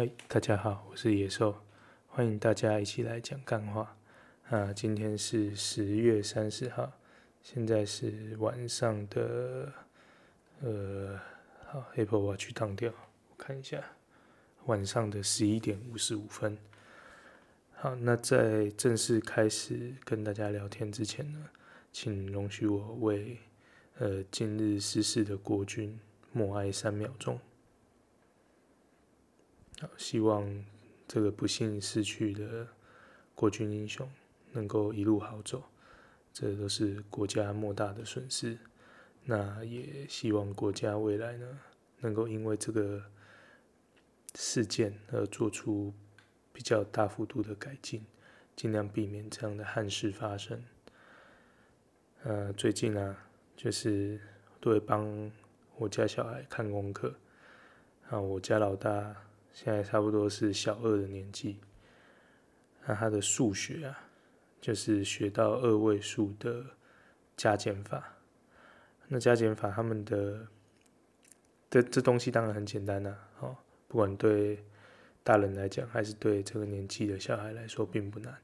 嗨，大家好，我是野兽，欢迎大家一起来讲干话。啊，今天是十月三十号，现在是晚上的，呃，好，Apple Watch 当掉，我看一下，晚上的十一点五十五分。好，那在正式开始跟大家聊天之前呢，请容许我为呃今日逝世的国君默哀三秒钟。希望这个不幸逝去的国军英雄能够一路好走，这都是国家莫大的损失。那也希望国家未来呢，能够因为这个事件而做出比较大幅度的改进，尽量避免这样的憾事发生。呃，最近啊，就是都会帮我家小孩看功课，啊，我家老大。现在差不多是小二的年纪，那他的数学啊，就是学到二位数的加减法。那加减法他们的这这东西当然很简单呐，哦，不管对大人来讲，还是对这个年纪的小孩来说，并不难。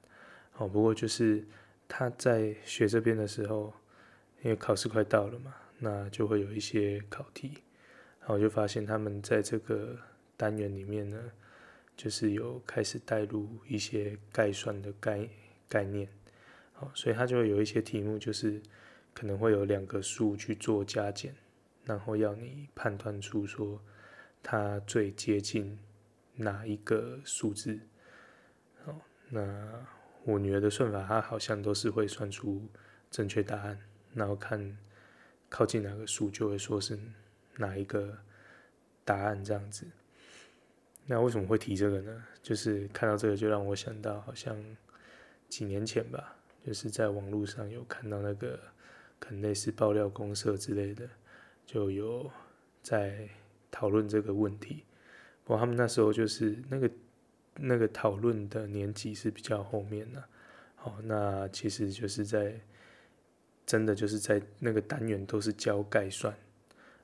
哦，不过就是他在学这边的时候，因为考试快到了嘛，那就会有一些考题，然后就发现他们在这个。单元里面呢，就是有开始带入一些概算的概概念，好，所以它就会有一些题目，就是可能会有两个数去做加减，然后要你判断出说它最接近哪一个数字。好，那我女儿的算法，她好像都是会算出正确答案，然后看靠近哪个数就会说是哪一个答案这样子。那为什么会提这个呢？就是看到这个就让我想到，好像几年前吧，就是在网络上有看到那个可能类似爆料公社之类的，就有在讨论这个问题。不过他们那时候就是那个那个讨论的年纪是比较后面的，好，那其实就是在真的就是在那个单元都是教概算，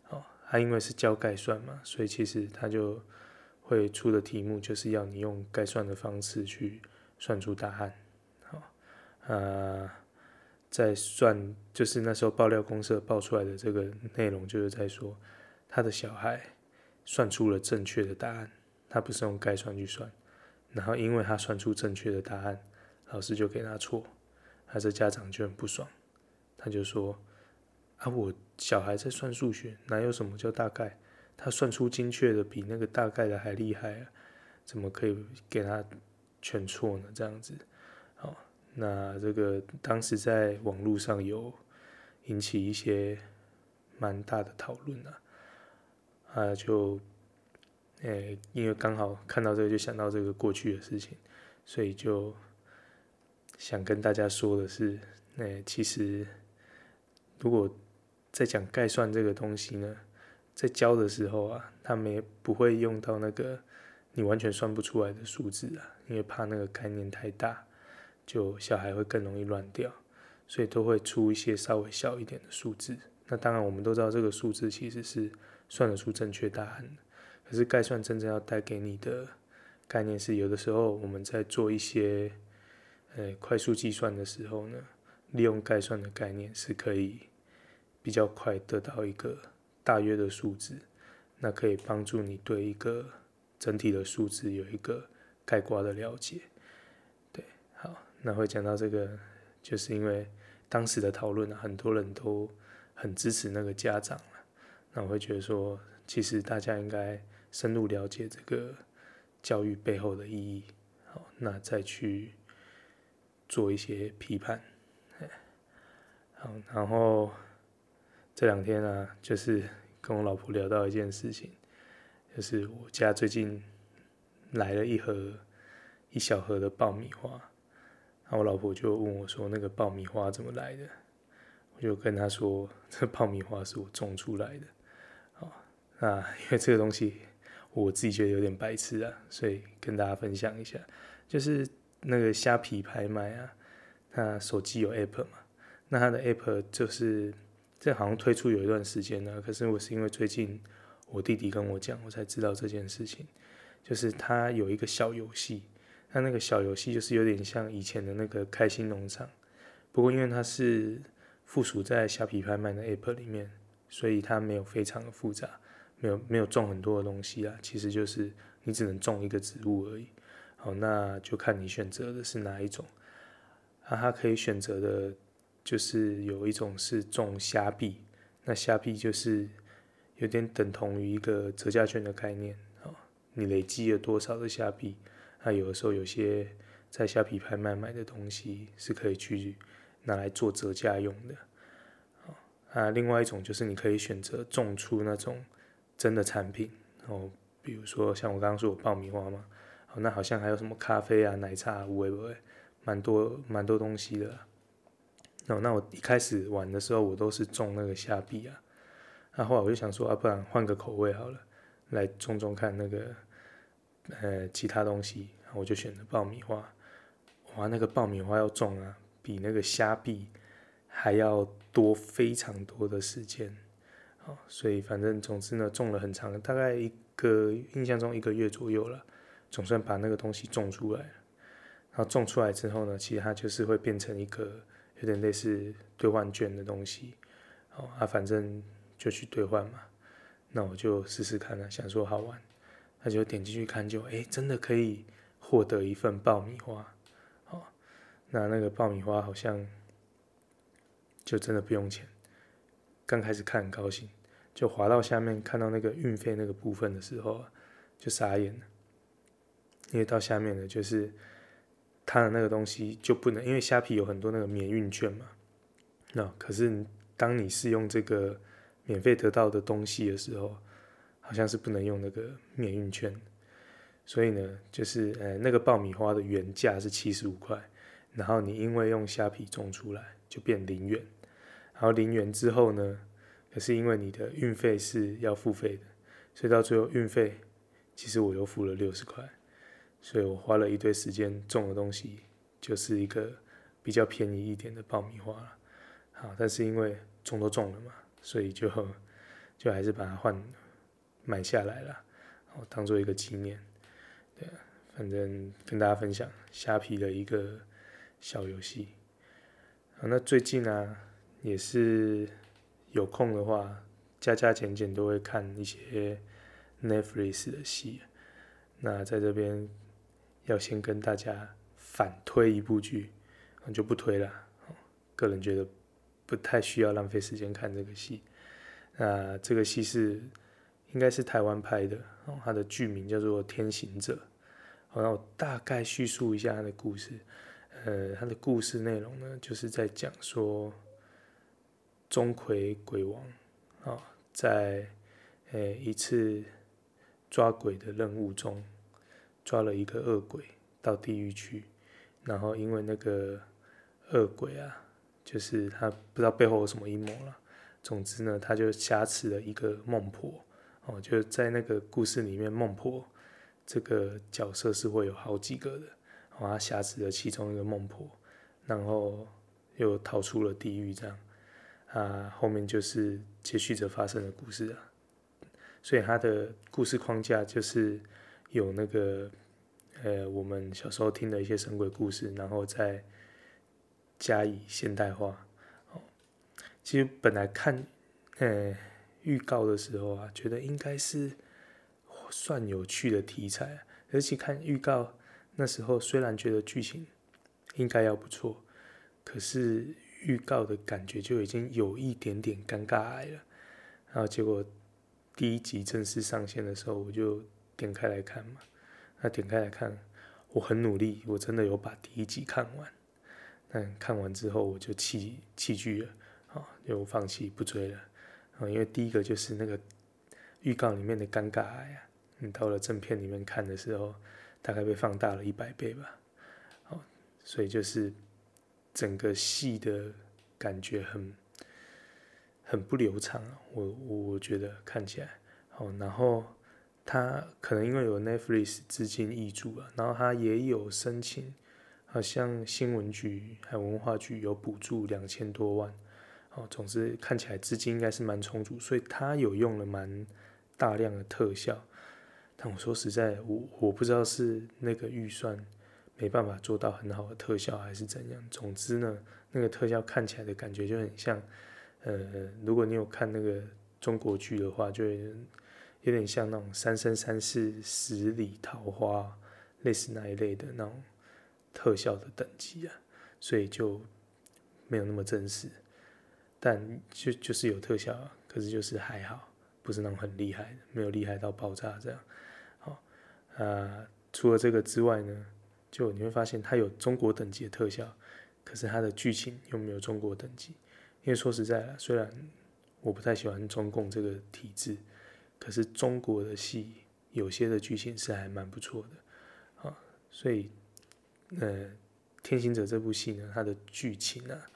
好，他因为是教概算嘛，所以其实他就。会出的题目就是要你用概算的方式去算出答案，好，呃，在算就是那时候爆料公社爆出来的这个内容，就是在说他的小孩算出了正确的答案，他不是用概算去算，然后因为他算出正确的答案，老师就给他错，他这家长就很不爽，他就说啊，我小孩在算数学，哪有什么叫大概？他算出精确的比那个大概的还厉害啊，怎么可以给他全错呢？这样子，好，那这个当时在网络上有引起一些蛮大的讨论啊，啊，就，诶、因为刚好看到这个就想到这个过去的事情，所以就想跟大家说的是，那、其实如果在讲概算这个东西呢，在教的时候啊，他们也不会用到那个你完全算不出来的数字啊，因为怕那个概念太大，就小孩会更容易乱掉，所以都会出一些稍微小一点的数字。那当然，我们都知道这个数字其实是算得出正确答案的。可是概算真正要带给你的概念是，有的时候我们在做一些呃快速计算的时候呢，利用概算的概念是可以比较快得到一个。大约的数字，那可以帮助你对一个整体的数字有一个概括的了解。对，好，那会讲到这个，就是因为当时的讨论啊，很多人都很支持那个家长啊，那我会觉得说，其实大家应该深入了解这个教育背后的意义，好，那再去做一些批判。好，然后。这两天啊，就是跟我老婆聊到一件事情，就是我家最近来了一盒一小盒的爆米花，然后我老婆就问我说：“那个爆米花怎么来的？”我就跟她说：“这爆米花是我种出来的。”好，那因为这个东西我自己觉得有点白痴啊，所以跟大家分享一下，就是那个虾皮拍卖啊，那手机有 app 嘛，那他的 app 就是。这好像推出有一段时间了，可是我是因为最近我弟弟跟我讲，我才知道这件事情。就是他有一个小游戏，他那个小游戏就是有点像以前的那个开心农场，不过因为它是附属在虾皮拍卖的 App 里面，所以它没有非常的复杂，没有没有种很多的东西啊，其实就是你只能种一个植物而已。好，那就看你选择的是哪一种。啊，它可以选择的，就是有一种是种虾币，那虾币就是有点等同于一个折价券的概念啊。你累积了多少的虾币？那有的时候有些在虾皮拍卖买的东西是可以去拿来做折价用的。啊，另外一种就是你可以选择种出那种真的产品，哦，比如说像我刚刚说有爆米花嘛，哦，那好像还有什么咖啡啊、奶茶啊，会不会？蛮多蛮多东西的。哦，那我一开始玩的时候，我都是种那个虾币啊。那后来我就想说，啊，不然换个口味好了。来种种看那个，呃，其他东西，我就选择爆米花。哇，那个爆米花要种啊，比那个虾币还要多非常多的时间。好，所以反正总之呢，种了很长，大概一个印象中一个月左右了，总算把那个东西种出来了。然后种出来之后呢，其实它就是会变成一个有点类似兑换券的东西。哦啊，反正就去兑换嘛。那我就试试看了，想说好玩，那就点进去看就，就、欸、哎，真的可以获得一份爆米花，哦，那那个爆米花好像就真的不用钱。刚开始看很高兴，就滑到下面看到那个运费那个部分的时候，就傻眼了，因为到下面的就是他的那个东西就不能，因为虾皮有很多那个免运券嘛，那可是当你是用这个。免费得到的东西的时候，好像是不能用那个免运券，所以呢，就是呃那个爆米花的原价是七十五块，然后你因为用虾皮种出来就变零元，然后零元之后呢，可是因为你的运费是要付费的，所以到最后运费其实我又付了六十块，所以我花了一堆时间种的东西就是一个比较便宜一点的爆米花了，好，但是因为种都种了嘛。所以就就还是把它换买下来了，然后当做一个纪念。对，反正跟大家分享虾皮的一个小游戏。啊，那最近啊，也是有空的话，加加减减都会看一些 Netflix 的戏。那在这边要先跟大家反推一部剧，就不推了。个人觉得。不太需要浪费时间看这个戏，那这个戏是应该是台湾拍的，它的剧名叫做《天行者》，好，那我大概叙述一下它的故事，呃，它的故事内容呢，就是在讲说钟馗鬼王啊，在呃一次抓鬼的任务中，抓了一个恶鬼到地狱去，然后因为那个恶鬼啊。就是他不知道背后有什么阴谋了。总之呢，他就挟持了一个孟婆哦，就在那个故事里面，孟婆这个角色是会有好几个的。哦，他挟持了其中一个孟婆，然后又逃出了地狱，这样啊，后面就是接续着发生的故事啊。所以他的故事框架就是有那个呃，我们小时候听的一些神鬼故事，然后再。加以现代化，哦，其实本来看，呃，预告的时候啊，觉得应该是算有趣的题材，而且看预告那时候，虽然觉得剧情应该要不错，可是预告的感觉就已经有一点点尴尬癌了。然后结果第一集正式上线的时候，我就点开来看嘛。那点开来看，我很努力，我真的有把第一集看完。但看完之后我就弃弃剧了，啊，就放弃不追了，啊，因为第一个就是那个预告里面的尴尬呀，你到了正片里面看的时候，大概被放大了一百倍吧，好，所以就是整个戏的感觉很很不流畅，我我觉得看起来，好，然后他可能因为有 Netflix 资金挹注了，然后他也有申请。好像新闻局还有文化局有补助两千多万，哦，总之看起来资金应该是蛮充足，所以他有用了蛮大量的特效，但我说实在，我我不知道是那个预算没办法做到很好的特效，还是怎样。总之呢，那个特效看起来的感觉就很像，呃，如果你有看那个中国剧的话，就有点像那种《三生三世十里桃花》类似那一类的那种特效的等级啊，所以就没有那么真实。但就就是有特效，啊可是就是还好，不是那种很厉害的，没有厉害到爆炸这样。啊，除了这个之外呢，就你会发现它有中国等级的特效，可是它的剧情又没有中国等级。因为说实在的，虽然我不太喜欢中共这个体制，可是中国的戏有些的剧情是还蛮不错的啊。所以，呃，《天行者》这部戏呢，它的剧情啊，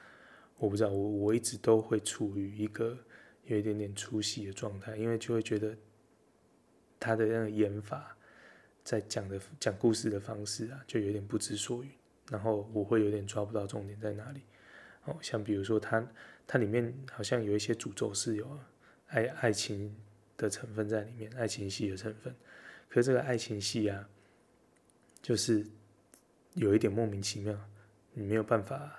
我不知道，我我一直都会处于一个有一点点出戏的状态，因为就会觉得他的那个演法。在讲的讲故事的方式啊，就有点不知所云，然后我会有点抓不到重点在哪里。哦，像比如说它它里面好像有一些诅咒是有爱爱情的成分在里面，爱情戏的成分。可是这个爱情戏啊，就是有一点莫名其妙，你没有办法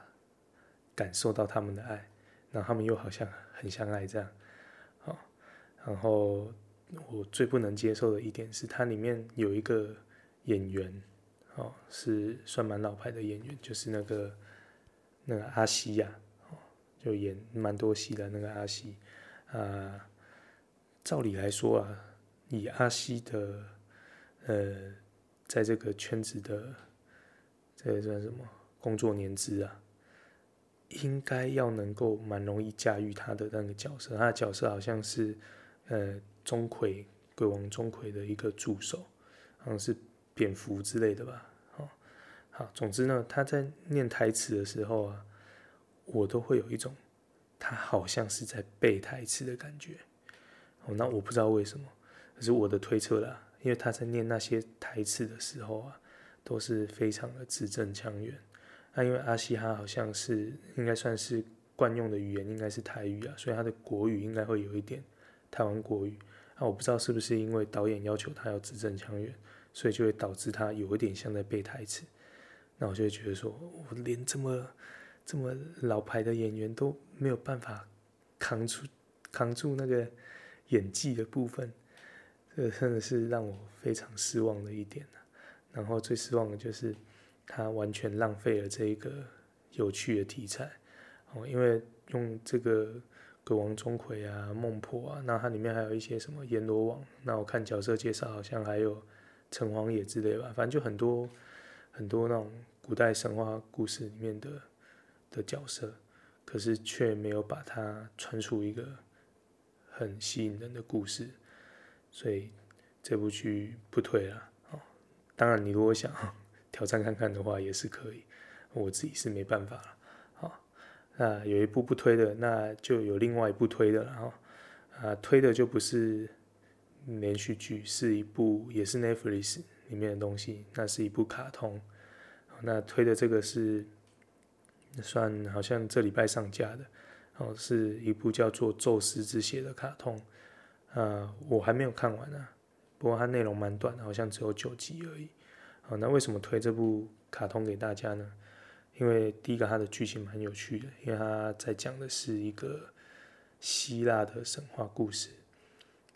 感受到他们的爱，然后他们又好像很相爱这样。好，然后。我最不能接受的一点是，它里面有一个演员，哦，是算蛮老牌的演员，就是那个那个阿西呀，哦，就演蛮多戏的那个阿西，啊，照理来说啊，以阿西的，呃，在这个圈子的，这个算什么工作年资啊，应该要能够蛮容易驾驭他的那个角色，他的角色好像是，呃。钟馗，鬼王钟馗的一个助手，好像是蝙蝠之类的吧。好，好，总之呢，他在念台词的时候啊，我都会有一种他好像是在背台词的感觉。那我不知道为什么，可是我的推测啦，因为他在念那些台词的时候啊，都是非常的字正腔圆。那因为阿西哈好像是应该算是惯用的语言，应该是台语啊，所以他的国语应该会有一点台湾国语。那、我不知道是不是因为导演要求他要字正腔圆，所以就会导致他有一点像在背台词。那我就会觉得说，我连这么这么老牌的演员都没有办法扛住扛住那个演技的部分，这真的是让我非常失望的一点。然后最失望的就是他完全浪费了这一个有趣的题材，哦，因为用这个。鬼王钟馗啊，孟婆啊，那它里面还有一些什么阎罗王，那我看角色介绍好像还有城隍爷之类吧，反正就很多很多那种古代神话故事里面的的角色，可是却没有把它穿出一个很吸引人的故事，所以这部剧不推了。哦，当然你如果想 挑战看看的话也是可以，我自己是没办法了。啊，有一部不推的，那就有另外一部推的了哈。啊，推的就不是连续剧，是一部也是 Netflix 里面的东西，那是一部卡通。那推的这个是算好像这礼拜上架的，哦，是一部叫做《宙斯之血》的卡通。啊，我还没有看完啊，不过它内容蛮短的，好像只有九集而已。好，那为什么推这部卡通给大家呢？因为第一个，它的剧情蛮有趣的，因为它在讲的是一个希腊的神话故事。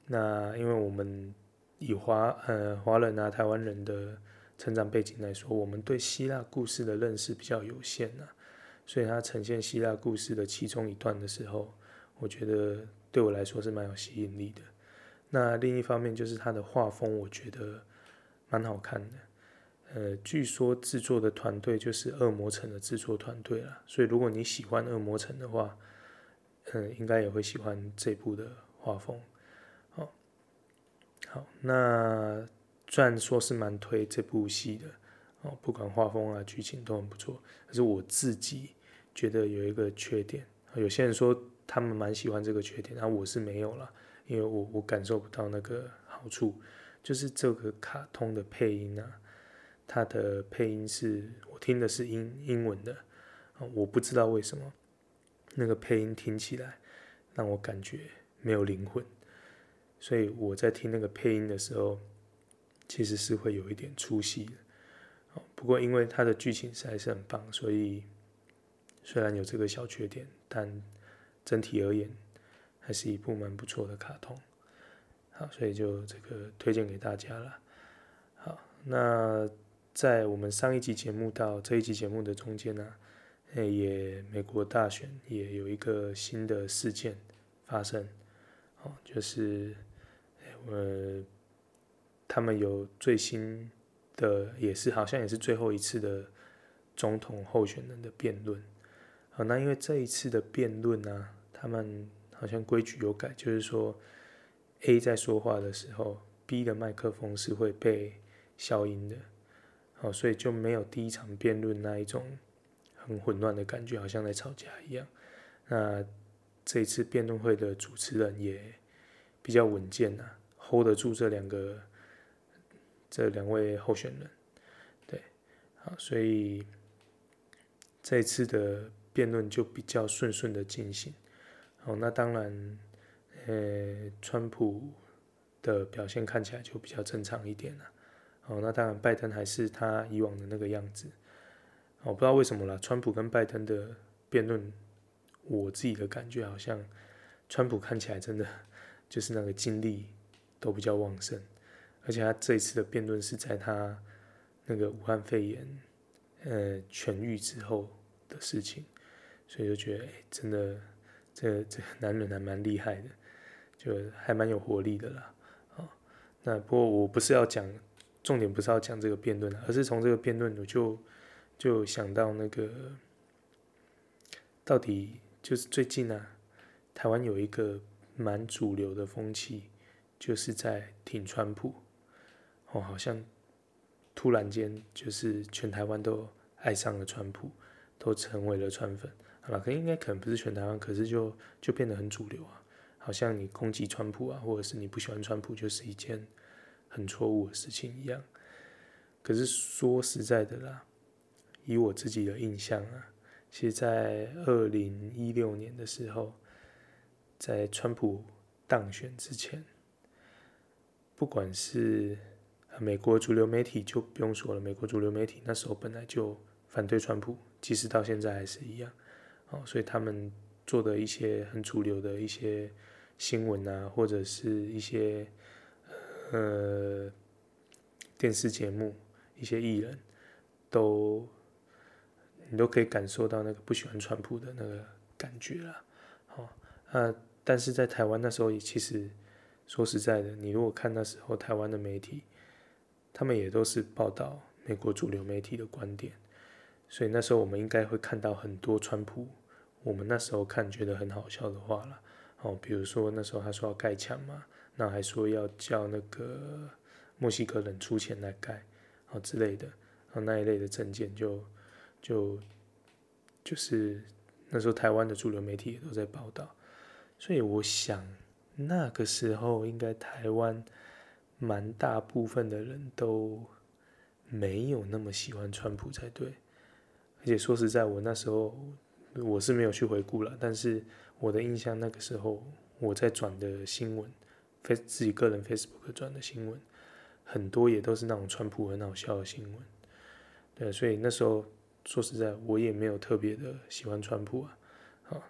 那因为我们以华呃华人啊台湾人的成长背景来说，我们对希腊故事的认识比较有限呐、啊，所以它呈现希腊故事的其中一段的时候，我觉得对我来说是蛮有吸引力的。那另一方面就是它的画风，我觉得蛮好看的。呃，据说制作的团队就是《恶魔城》的制作团队啦，所以如果你喜欢《恶魔城》的话，嗯、应该也会喜欢这部的画风。好，好，那虽然说是蛮推这部戏的，哦，不管画风啊、剧情都很不错，可是我自己觉得有一个缺点，有些人说他们蛮喜欢这个缺点，然后我是没有啦，因为我我感受不到那个好处，就是这个卡通的配音啊。它的配音是我听的是英英文的，我不知道为什么那个配音听起来让我感觉没有灵魂，所以我在听那个配音的时候，其实是会有一点出戏的。不过因为它的剧情实在是很棒，所以虽然有这个小缺点，但整体而言还是一部蛮不错的卡通。好，所以就这个推荐给大家了。好，那在我们上一集节目到这一集节目的中间呢，也美国大选也有一个新的事件发生，哦，就是呃，他们有最新的，也是好像也是最后一次的总统候选人的辩论。好，那因为这一次的辩论呢，他们好像规矩有改，就是说。A 在说话的时候，B 的麦克风是会被消音的，好，所以就没有第一场辩论那一种很混乱的感觉，好像在吵架一样。那这一次辩论会的主持人也比较稳健呐，hold 得住这两个这两位候选人，对，好，所以这一次的辩论就比较顺顺的进行。好，那当然。呃，川普的表现看起来就比较正常一点了。哦，那当然，拜登还是他以往的那个样子。我不知道为什么啦，川普跟拜登的辩论，我自己的感觉好像，川普看起来真的 就是那个精力都比较旺盛，而且他这一次的辩论是在他那个武汉肺炎呃痊愈之后的事情，所以就觉得，欸，真的，这这男人还蛮厉害的。就还蛮有活力的啦，啊，那不过我不是要讲，重点不是要讲这个辩论，而是从这个辩论我就就想到那个，到底就是最近啊，台湾有一个蛮主流的风气，就是在挺川普，哦，好像突然间就是全台湾都爱上了川普，都成为了川粉，好了，可应该可能不是全台湾，可是就就变得很主流啊。好像你攻击川普啊，或者是你不喜欢川普，就是一件很错误的事情一样。可是说实在的啦，以我自己的印象啊，其实，在二零一六年的时候，在川普当选之前，不管是美国主流媒体就不用说了，美国主流媒体那时候本来就反对川普，即使到现在还是一样。哦，所以他们做的一些很主流的一些。新闻啊，或者是一些呃电视节目，一些艺人，都你都可以感受到那个不喜欢川普的那个感觉啦。好，那，但是在台湾那时候也其实说实在的，你如果看那时候台湾的媒体，他们也都是报道美国主流媒体的观点，所以那时候我们应该会看到很多川普，我们那时候看觉得很好笑的话了。哦，比如说那时候他说要盖墙嘛，那还说要叫那个墨西哥人出钱来盖，哦之类的，哦那一类的政见就就就是那时候台湾的主流媒体也都在报道，所以我想那个时候应该台湾蛮大部分的人都没有那么喜欢川普才对，而且说实在，我那时候我是没有去回顾了，但是。我的印象，那个时候我在转的新闻非自己个人 Facebook 转的新闻，很多也都是那种川普很好笑的新闻。对，所以那时候说实在，我也没有特别的喜欢川普啊。好，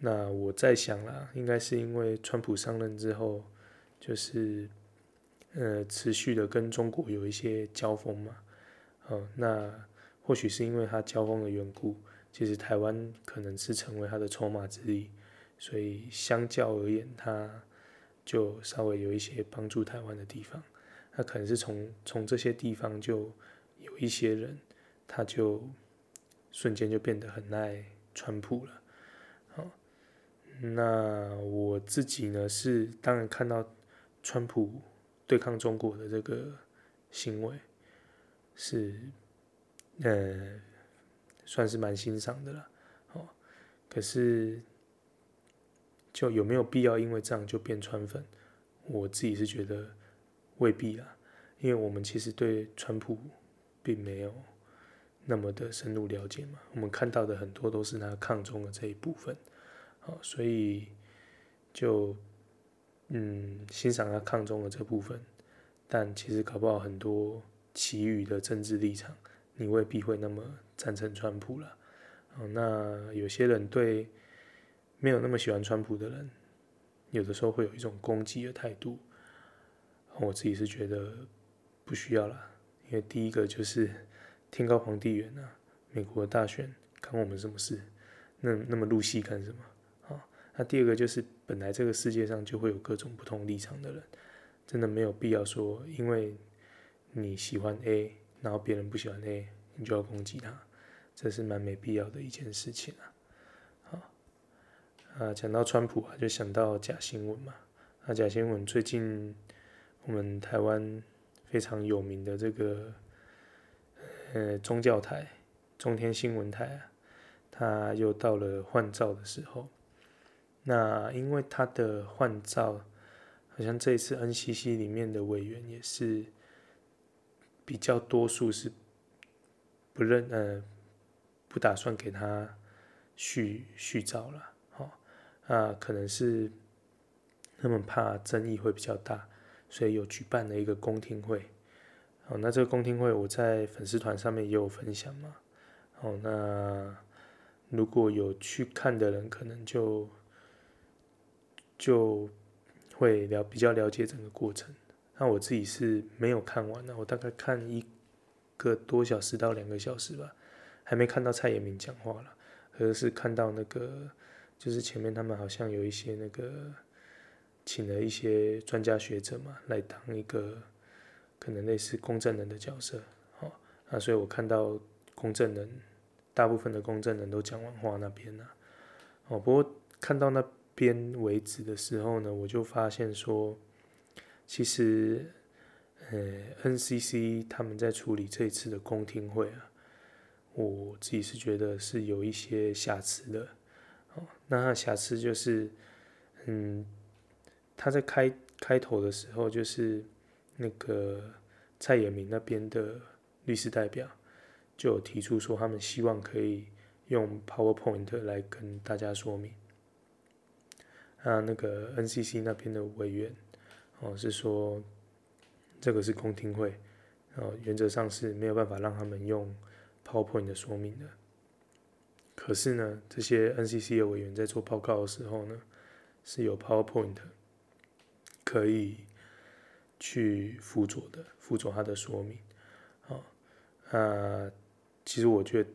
那我在想啦，应该是因为川普上任之后，就是呃持续的跟中国有一些交锋嘛。好，那或许是因为他交锋的缘故。其实台湾可能是成为他的筹码之一，所以相较而言，他就稍微有一些帮助台湾的地方。他可能是从从这些地方就有一些人，他就瞬间就变得很爱川普了。好，那我自己呢是当然看到川普对抗中国的这个行为是，呃。算是蛮欣赏的了，哦，可是就有没有必要因为这样就变川粉？我自己是觉得未必啊，因为我们其实对川普并没有那么的深入了解嘛，我们看到的很多都是他抗中的这一部分，哦，所以就嗯欣赏他抗中的这部分，但其实搞不好很多其余的政治立场，你未必会那么赞成川普了。哦，那有些人对没有那么喜欢川普的人，有的时候会有一种攻击的态度。我自己是觉得不需要啦，因为第一个就是天高皇帝远啊，美国大选关我们什么事？那那么入戏干什么？那第二个就是本来这个世界上就会有各种不同立场的人，真的没有必要说，因为你喜欢 A，然后别人不喜欢 A，你就要攻击他。这是蛮没必要的一件事情啊！好，啊，讲到川普啊，就想到假新闻嘛。那，假新闻最近我们台湾非常有名的这个呃宗教台中天新闻台啊，它又到了换照的时候。那因为他的换照，好像这一次 NCC 里面的委员也是比较多数是不认呃。不打算给他续续照了，哦，啊，可能是他们怕争议会比较大，所以有举办了一个公听会，哦，那这个公听会我在粉丝团上面也有分享嘛，哦，那如果有去看的人，可能就就会了比较了解整个过程，那我自己是没有看完的，我大概看一个多小时到两个小时吧。还没看到蔡衍明讲话了，而是看到那个，就是前面他们好像有一些那个，请了一些专家学者嘛，来当一个可能类似公证人的角色，好，啊，所以我看到公证人，大部分的公证人都讲完话那边了，哦，不过看到那边为止的时候呢，我就发现说，其实，呃，NCC 他们在处理这一次的公听会啊。我自己是觉得是有一些瑕疵的，哦，那瑕疵就是，嗯，他在开开头的时候，就是那个蔡衍明那边的律师代表就有提出说，他们希望可以用 PowerPoint 来跟大家说明，啊，那个 NCC 那边的委员哦是说，这个是公听会，哦，原则上是没有办法让他们用。PowerPoint 的说明的，可是呢，这些 NCC 的委员在做报告的时候呢，是有 PowerPoint 可以去辅佐的，辅佐他的说明。啊，啊，其实我觉得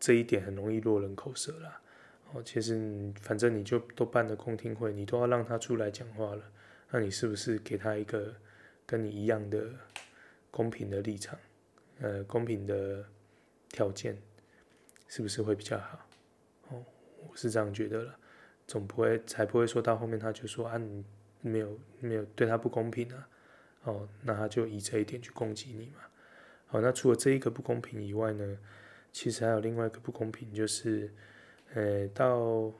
这一点很容易落人口舌啦。哦，其实反正你就都办了公听会，你都要让他出来讲话了，那你是不是给他一个跟你一样的公平的立场？呃，公平的。条件是不是会比较好？哦，我是这样觉得了，总不会才不会说到后面他就说啊，你没有没有对他不公平啊，哦，那他就以这一点去攻击你嘛。好，那除了这一个不公平以外呢，其实还有另外一个不公平，就是，呃，到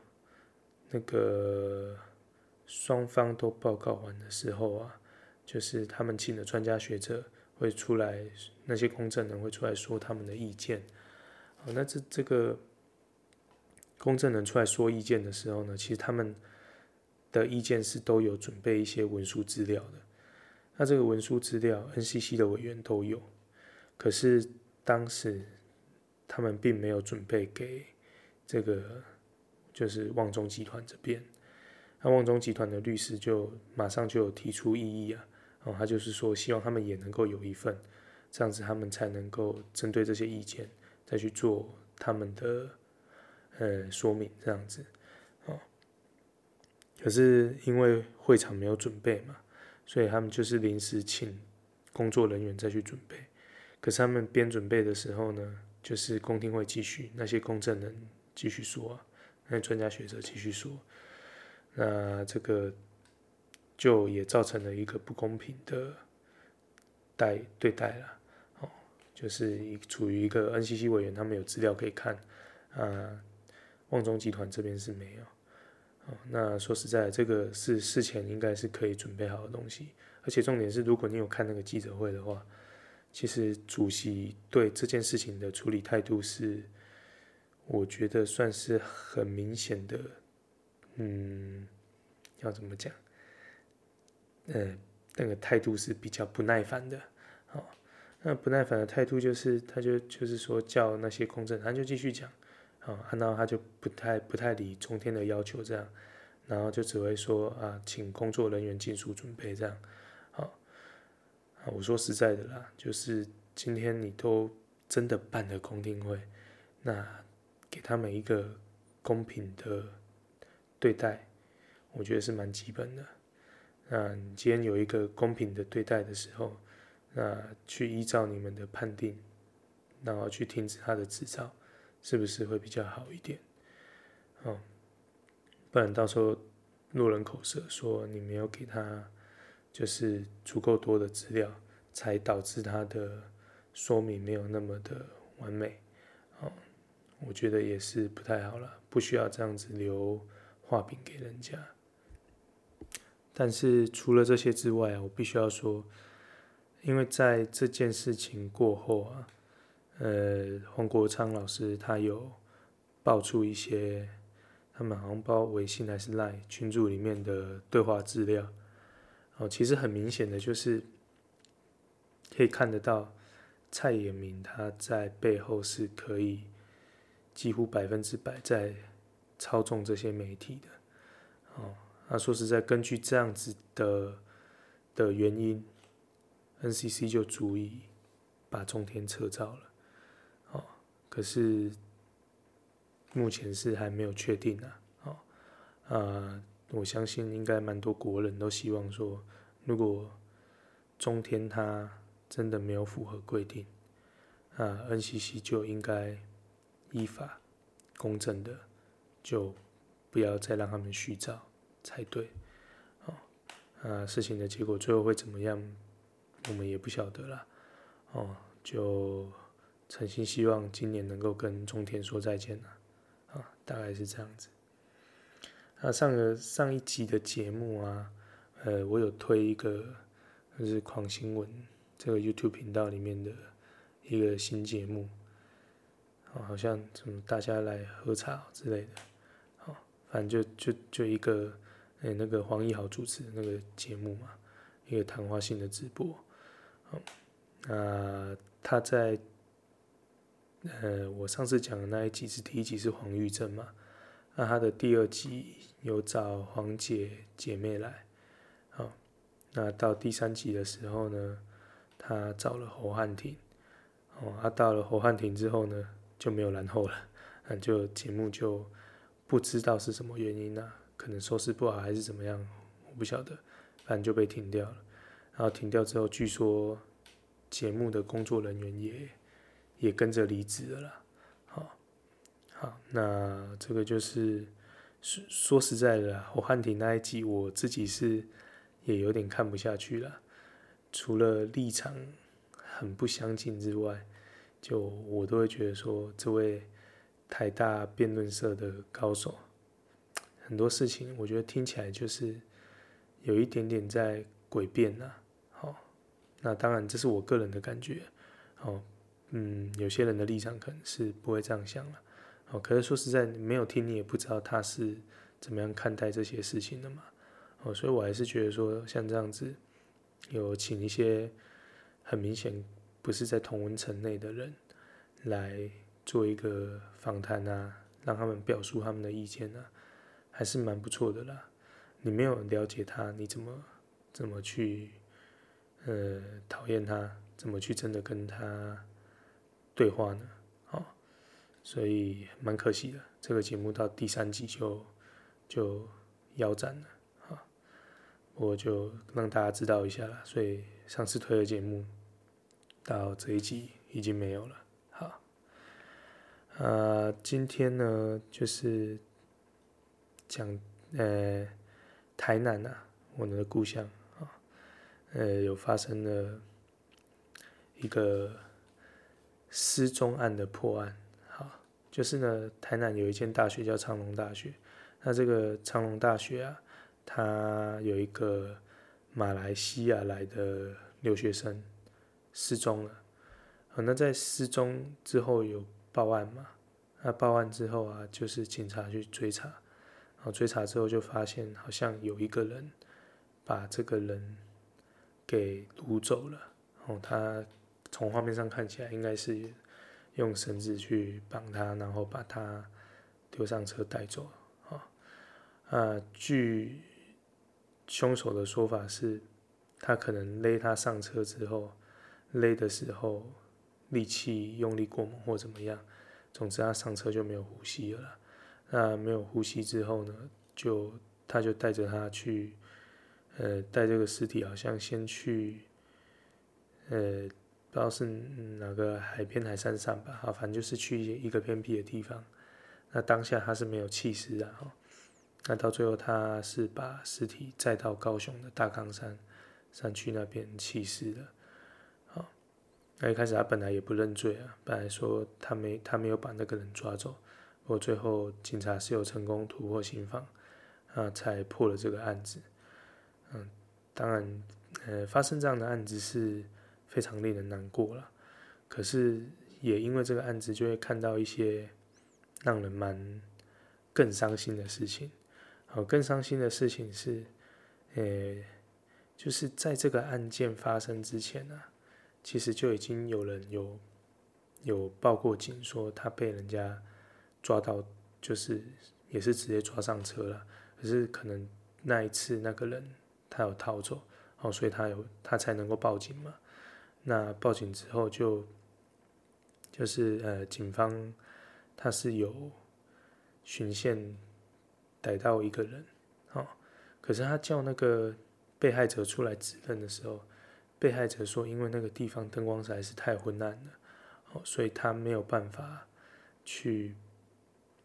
那个双方都报告完的时候啊，就是他们请的专家学者。会出来，那些公证人会出来说他们的意见。好，那这这个公证人出来说意见的时候呢，其实他们的意见是都有准备一些文书资料的。那这个文书资料，NCC 的委员都有，可是当时他们并没有准备给这个就是旺中集团这边。那旺中集团的律师就马上就有提出异议啊。哦，他就是说，希望他们也能够有一份，这样子他们才能够针对这些意见再去做他们的呃说明，这样子。哦，可是因为会场没有准备嘛，所以他们就是临时请工作人员再去准备。可是他们边准备的时候呢，就是公听会继续，那些公证人继续说啊，那专家学者继续说，那这个。就也造成了一个不公平的待对待了，哦，就是一处于一个 NCC 委员，他们有资料可以看，啊，旺中集团这边是没有，哦，那说实在，这个是事前应该是可以准备好的东西，而且重点是，如果你有看那个记者会的话，其实主席对这件事情的处理态度是，我觉得算是很明显的，嗯，要怎么讲？嗯，那个态度是比较不耐烦的，哦，那不耐烦的态度就是，他就就是说叫那些公证，他就继续讲，啊，然后他就不太不太理中天的要求这样，然后就只会说啊，请工作人员尽速准备这样，好，啊，我说实在的啦，就是今天你都真的办了公听会，那给他们一个公平的对待，我觉得是蛮基本的。那你今天有一个公平的对待的时候，那去依照你们的判定，然后去停止他的执照，是不是会比较好一点？哦，不然到时候落人口舌说你没有给他就是足够多的资料，才导致他的说明没有那么的完美。哦，我觉得也是不太好了，不需要这样子留话柄给人家。但是除了这些之外啊，我必须要说，因为在这件事情过后啊，呃，黄国昌老师他有爆出一些，他们好像包微信还是 LINE 群组里面的对话资料，哦，其实很明显的就是可以看得到蔡衍明他在背后是可以几乎百分之百在操纵这些媒体的，哦。那说实在，根据这样子的的原因，NCC 就足以把中天撤照了。哦，可是目前是还没有确定啊。哦，啊，我相信应该蛮多国人都希望说，如果中天它真的没有符合规定，啊，NCC 就应该依法公正的，就不要再让他们续照。才对，哦，啊，事情的结果最后会怎么样，我们也不晓得啦，哦，就诚心希望今年能够跟中天说再见了，啊，大概是这样子。那上个上一集的节目啊，呃，我有推一个就是狂新闻这个 YouTube 频道里面的一个新节目，哦好像什么大家来喝茶之类的，哦，反正就就就一个。哎、那个黄义豪主持的那个节目嘛，一个谈话性的直播，好，那他在，呃，我上次讲的那一集是第一集是黄玉珍嘛，那他的第二集有找黄姐姐妹来，好，那到第三集的时候呢，他找了侯汉廷，哦，他到了侯汉廷之后呢，就没有然后了，那就节目就不知道是什么原因啊。可能收视不好还是怎么样，我不晓得，反正就被停掉了。然后停掉之后，据说节目的工作人员也也跟着离职了啦。好，好，那这个就是说说实在的，侯汉廷那一集我自己是也有点看不下去了。除了立场很不相近之外，就我都会觉得说，这位台大辩论社的高手。很多事情，我觉得听起来就是有一点点在诡辩呐。好，那当然这是我个人的感觉。好，嗯，有些人的立场可能是不会这样想了。好，可是说实在，没有听你也不知道他是怎么样看待这些事情的嘛。哦，所以我还是觉得说，像这样子有请一些很明显不是在同温层内的人来做一个访谈啊，让他们表述他们的意见啊。还是蛮不错的啦。你没有了解他，你怎么怎么去呃讨厌他？怎么去真的跟他对话呢？哦，所以蛮可惜的，这个节目到第三集就就腰斩了啊。我就让大家知道一下啦。所以上次推的节目到这一集已经没有了。好，呃，今天呢就是。讲呃，台南啊，我们的故乡啊，呃，有发生了一个失踪案的破案。好，就是呢，台南有一间大学叫长隆大学，那这个长隆大学啊，它有一个马来西亚来的留学生失踪了。好，那在失踪之后有报案嘛？那报案之后啊，就是警察去追查。然后追查之后就发现，好像有一个人把这个人给掳走了。哦，他从画面上看起来应该是用绳子去绑他，然后把他丢上车带走。啊，啊，据凶手的说法是，他可能勒他上车之后，勒的时候力气用力过猛或怎么样，总之他上车就没有呼吸了。那没有呼吸之后呢，就他就带着他去，呃，带这个尸体好像先去，呃，不知道是哪个海边海山上吧，啊，反正就是去一个偏僻的地方。那当下他是没有弃尸的哈，那到最后他是把尸体载到高雄的大冈山山区那边弃尸的。那一开始他本来也不认罪啊，本来说他没他没有把那个人抓走。不过最后警察是有成功突破心防，啊，才破了这个案子。嗯，当然，呃，发生这样的案子是非常令人难过了。可是也因为这个案子，就会看到一些让人蛮更伤心的事情。好，更伤心的事情是，呃，就是在这个案件发生之前呢，其实就已经有人有有报过警，说他被人家。抓到就是也是直接抓上车了，可是可能那一次那个人他有逃走，哦，所以他有他才能够报警嘛。那报警之后就就是呃警方他是有循线逮到一个人，哦，可是他叫那个被害者出来指认的时候，被害者说因为那个地方灯光实在是太昏暗了，哦，所以他没有办法去。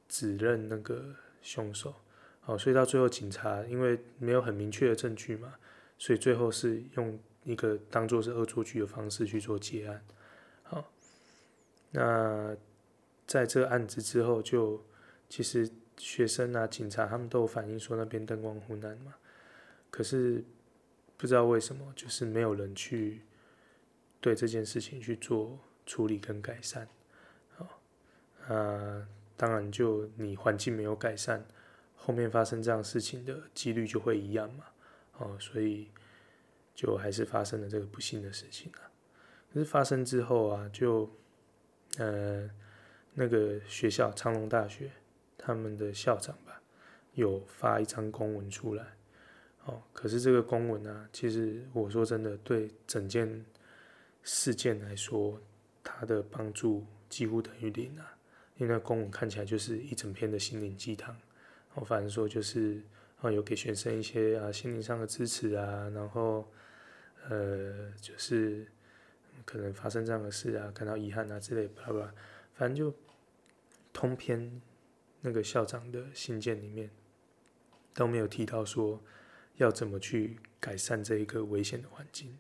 指认那个凶手，好，所以到最后警察因为没有很明确的证据嘛，所以最后是用一个当做是恶作剧的方式去做结案，好，那在这个案子之后，就其实学生啊、警察他们都有反映说那边灯光昏暗嘛，可是不知道为什么，就是没有人去对这件事情去做处理跟改善，好，啊。当然，就你环境没有改善，后面发生这样事情的几率就会一样嘛。哦，所以就还是发生了这个不幸的事情啊。可是发生之后啊，就呃那个学校长隆大学他们的校长吧，有发一张公文出来。哦，可是这个公文啊，其实我说真的，对整件事件来说，它的帮助几乎等于零啊。因为那公文看起来就是一整篇的心灵鸡汤，我反正说就是啊，有给学生一些啊心灵上的支持啊，然后呃就是可能发生这样的事啊，感到遗憾啊之类，巴拉巴拉，反正就通篇那个校长的信件里面都没有提到说要怎么去改善这一个危险的环境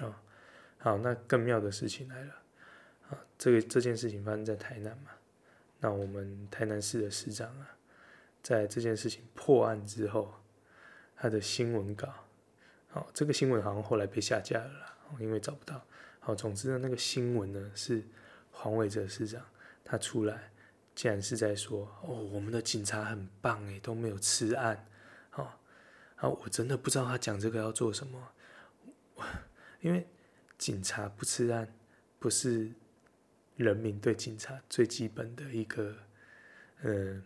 啊。好，那更妙的事情来了。啊，这个这件事情发生在台南嘛，那我们台南市的市长啊，在这件事情破案之后，他的新闻稿，好，这个新闻好像后来被下架了啦，因为找不到。好，总之呢，那个新闻呢是黄伟哲市长他出来，竟然是在说，哦，我们的警察很棒诶，都没有吃案，啊，我真的不知道他讲这个要做什么，因为警察不吃案，不是。人民对警察最基本的一个，嗯，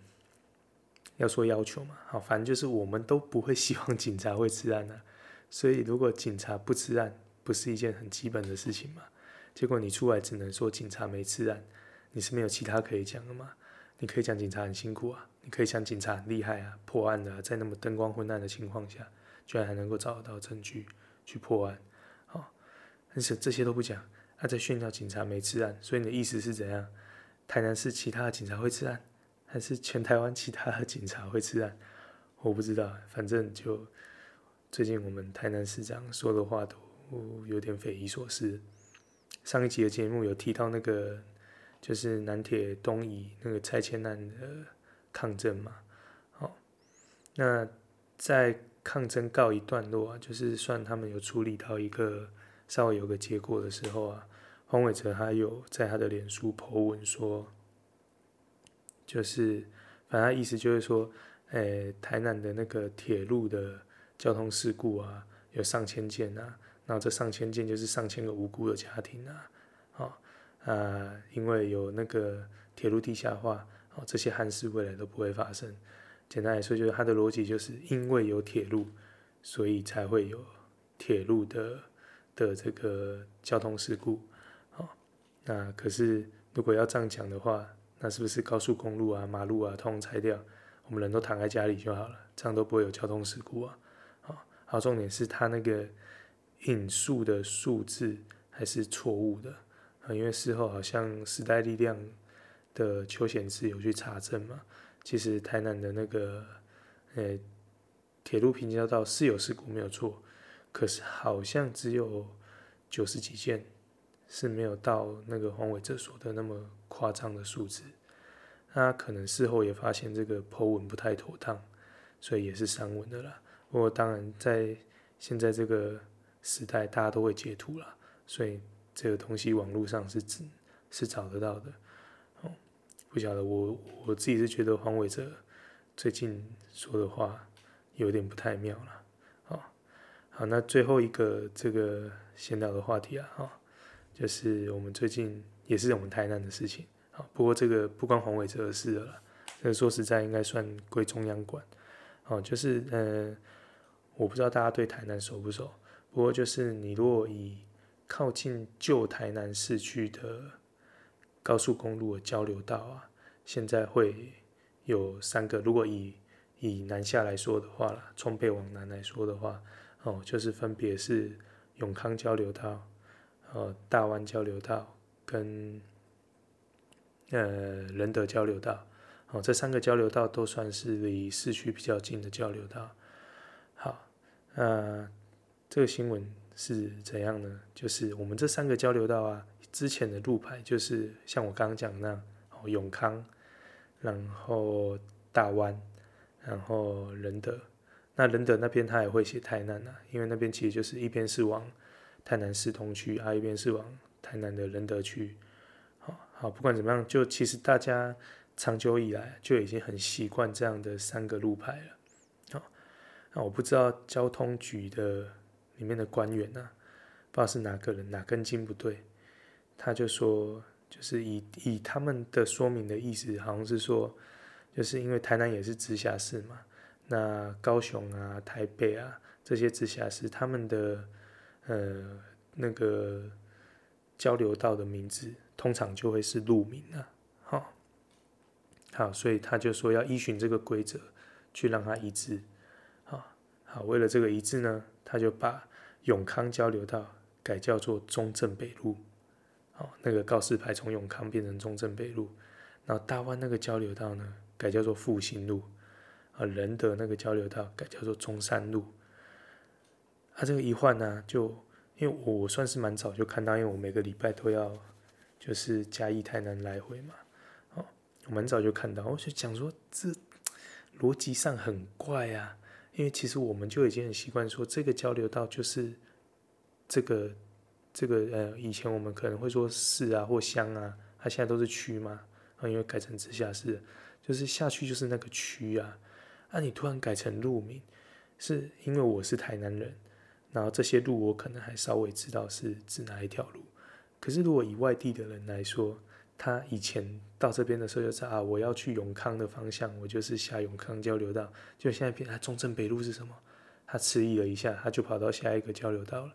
要说要求嘛，好，反正就是我们都不会希望警察会吃案的，所以如果警察不吃案，不是一件很基本的事情嘛？结果你出来只能说警察没吃案，你是没有其他可以讲的吗？你可以讲警察很辛苦啊，你可以讲警察很厉害啊，破案的，在那么灯光昏暗的情况下，居然还能够找得到证据去破案，好，但是这些都不讲。他在炫耀警察没吃案，所以你的意思是怎样？台南市其他的警察会吃案，还是全台湾其他的警察会吃案？我不知道，反正就最近我们台南市长说的话都有点匪夷所思。上一集的节目有提到那个，就是南铁东移那个拆迁案的抗争嘛。好，那在抗争告一段落啊，就是算他们有处理到一个。稍微有个结果的时候啊，黄伟哲他有在他的脸书 po 文说，就是反正意思就是说，诶、台南的那个铁路的交通事故啊，有上千件啊，然后这上千件就是上千个无辜的家庭啊，哦，啊，因为有那个铁路地下化，哦，这些憾事未来都不会发生。简单来说，就是它的逻辑就是因为有铁路，所以才会有铁路的的这个交通事故，哦，那可是如果要这样讲的话，那是不是高速公路啊、马路啊，通通拆掉，我们人都躺在家里就好了，这样都不会有交通事故啊？哦好，重点是它那个引述的数字还是错误的因为事后好像时代力量的邱显智有去查证嘛，其实台南的那个呃铁路平交道是有事故没有错，可是好像只有九十几件是没有到那个黄伟哲说的那么夸张的数字，那可能事后也发现这个 po 文不太妥当，所以也是删文的啦。不过当然，在现在这个时代，大家都会截图了，所以这个东西网络上是指是找得到的。哦，不晓得我我自己是觉得黄伟哲最近说的话有点不太妙了。哦，好，那最后一个这个闲聊的话题啊，哈，就是我们最近也是我们台南的事情。好，不过这个不关黄伟哲的事了啦，这说实在应该算归中央管。哦，就是呃。我不知道大家对台南熟不熟，不过就是你如果以靠近旧台南市区的高速公路的交流道啊，现在会有三个。如果以以南下来说的话啦，从北往南来说的话，哦，就是分别是永康交流道、呃大湾交流道跟呃仁德交流道。哦，这三个交流道都算是离市区比较近的交流道。好。那这个新闻是怎样呢？就是我们这三个交流道啊，之前的路牌就是像我刚刚讲那样，哦，永康，然后大湾，然后仁德。那仁德那边他也会写台南啊，因为那边其实就是一边是往台南市东区，啊一边是往台南的仁德区。好，好，不管怎么样，就其实大家长久以来就已经很习惯这样的三个路牌了。好那我不知道交通局的里面的官员呢、啊，不知道是哪个人哪根筋不对，他就说，就是以以他们的说明的意思，好像是说，就是因为台南也是直辖市嘛，那高雄啊、台北啊这些直辖市，他们的呃那个交流道的名字通常就会是路名啊，好，好，所以他就说要依循这个规则去让它一致。好，为了这个一致呢，他就把永康交流道改叫做中正北路，好，那个告示牌从永康变成中正北路，然后大湾那个交流道呢改叫做复兴路，啊，仁德那个交流道改叫做中山路，啊，这个一换呢，就因为我算是蛮早就看到，因为我每个礼拜都要就是嘉义台南来回嘛，哦，我蛮早就看到，我就想说这逻辑上很怪啊。因为其实我们就已经很习惯说，这个交流道就是这个这个呃，以前我们可能会说市啊或乡啊，它现在都是区嘛，啊，因为改成直辖市，就是下去就是那个区啊。啊，你突然改成路名，是因为我是台南人，然后这些路我可能还稍微知道是指哪一条路。可是如果以外地的人来说，他以前到这边的时候就是啊，我要去永康的方向，我就是下永康交流道。就现在变，啊，中正北路是什么？他迟疑了一下，他就跑到下一个交流道了。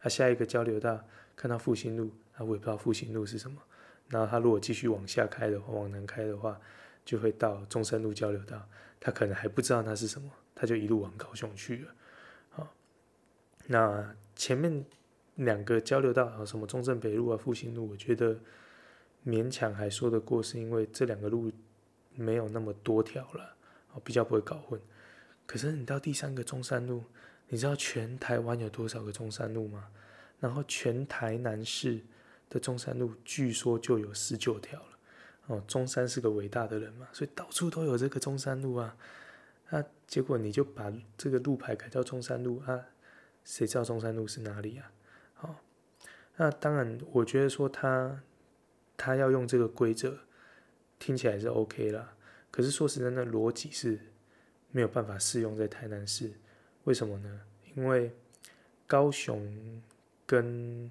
他下一个交流道看到复兴路，他我也不知道复兴路是什么。然后他如果继续往下开的话，往南开的话，就会到中山路交流道。他可能还不知道那是什么，他就一路往高雄去了。好，那前面两个交流道啊，什么中正北路啊、复兴路，我觉得。勉强还说得过，是因为这两个路没有那么多条了，哦，比较不会搞混。可是你到第三个中山路，你知道全台湾有多少个中山路吗？然后全台南市的中山路据说就有十九条了。哦，中山是个伟大的人嘛，所以到处都有这个中山路啊。那、结果你就把这个路牌改叫中山路啊？谁知道中山路是哪里啊？好，那当然，我觉得说他。他要用这个规则，听起来是 OK 啦。可是说实在，的逻辑是没有办法适用在台南市。为什么呢？因为高雄跟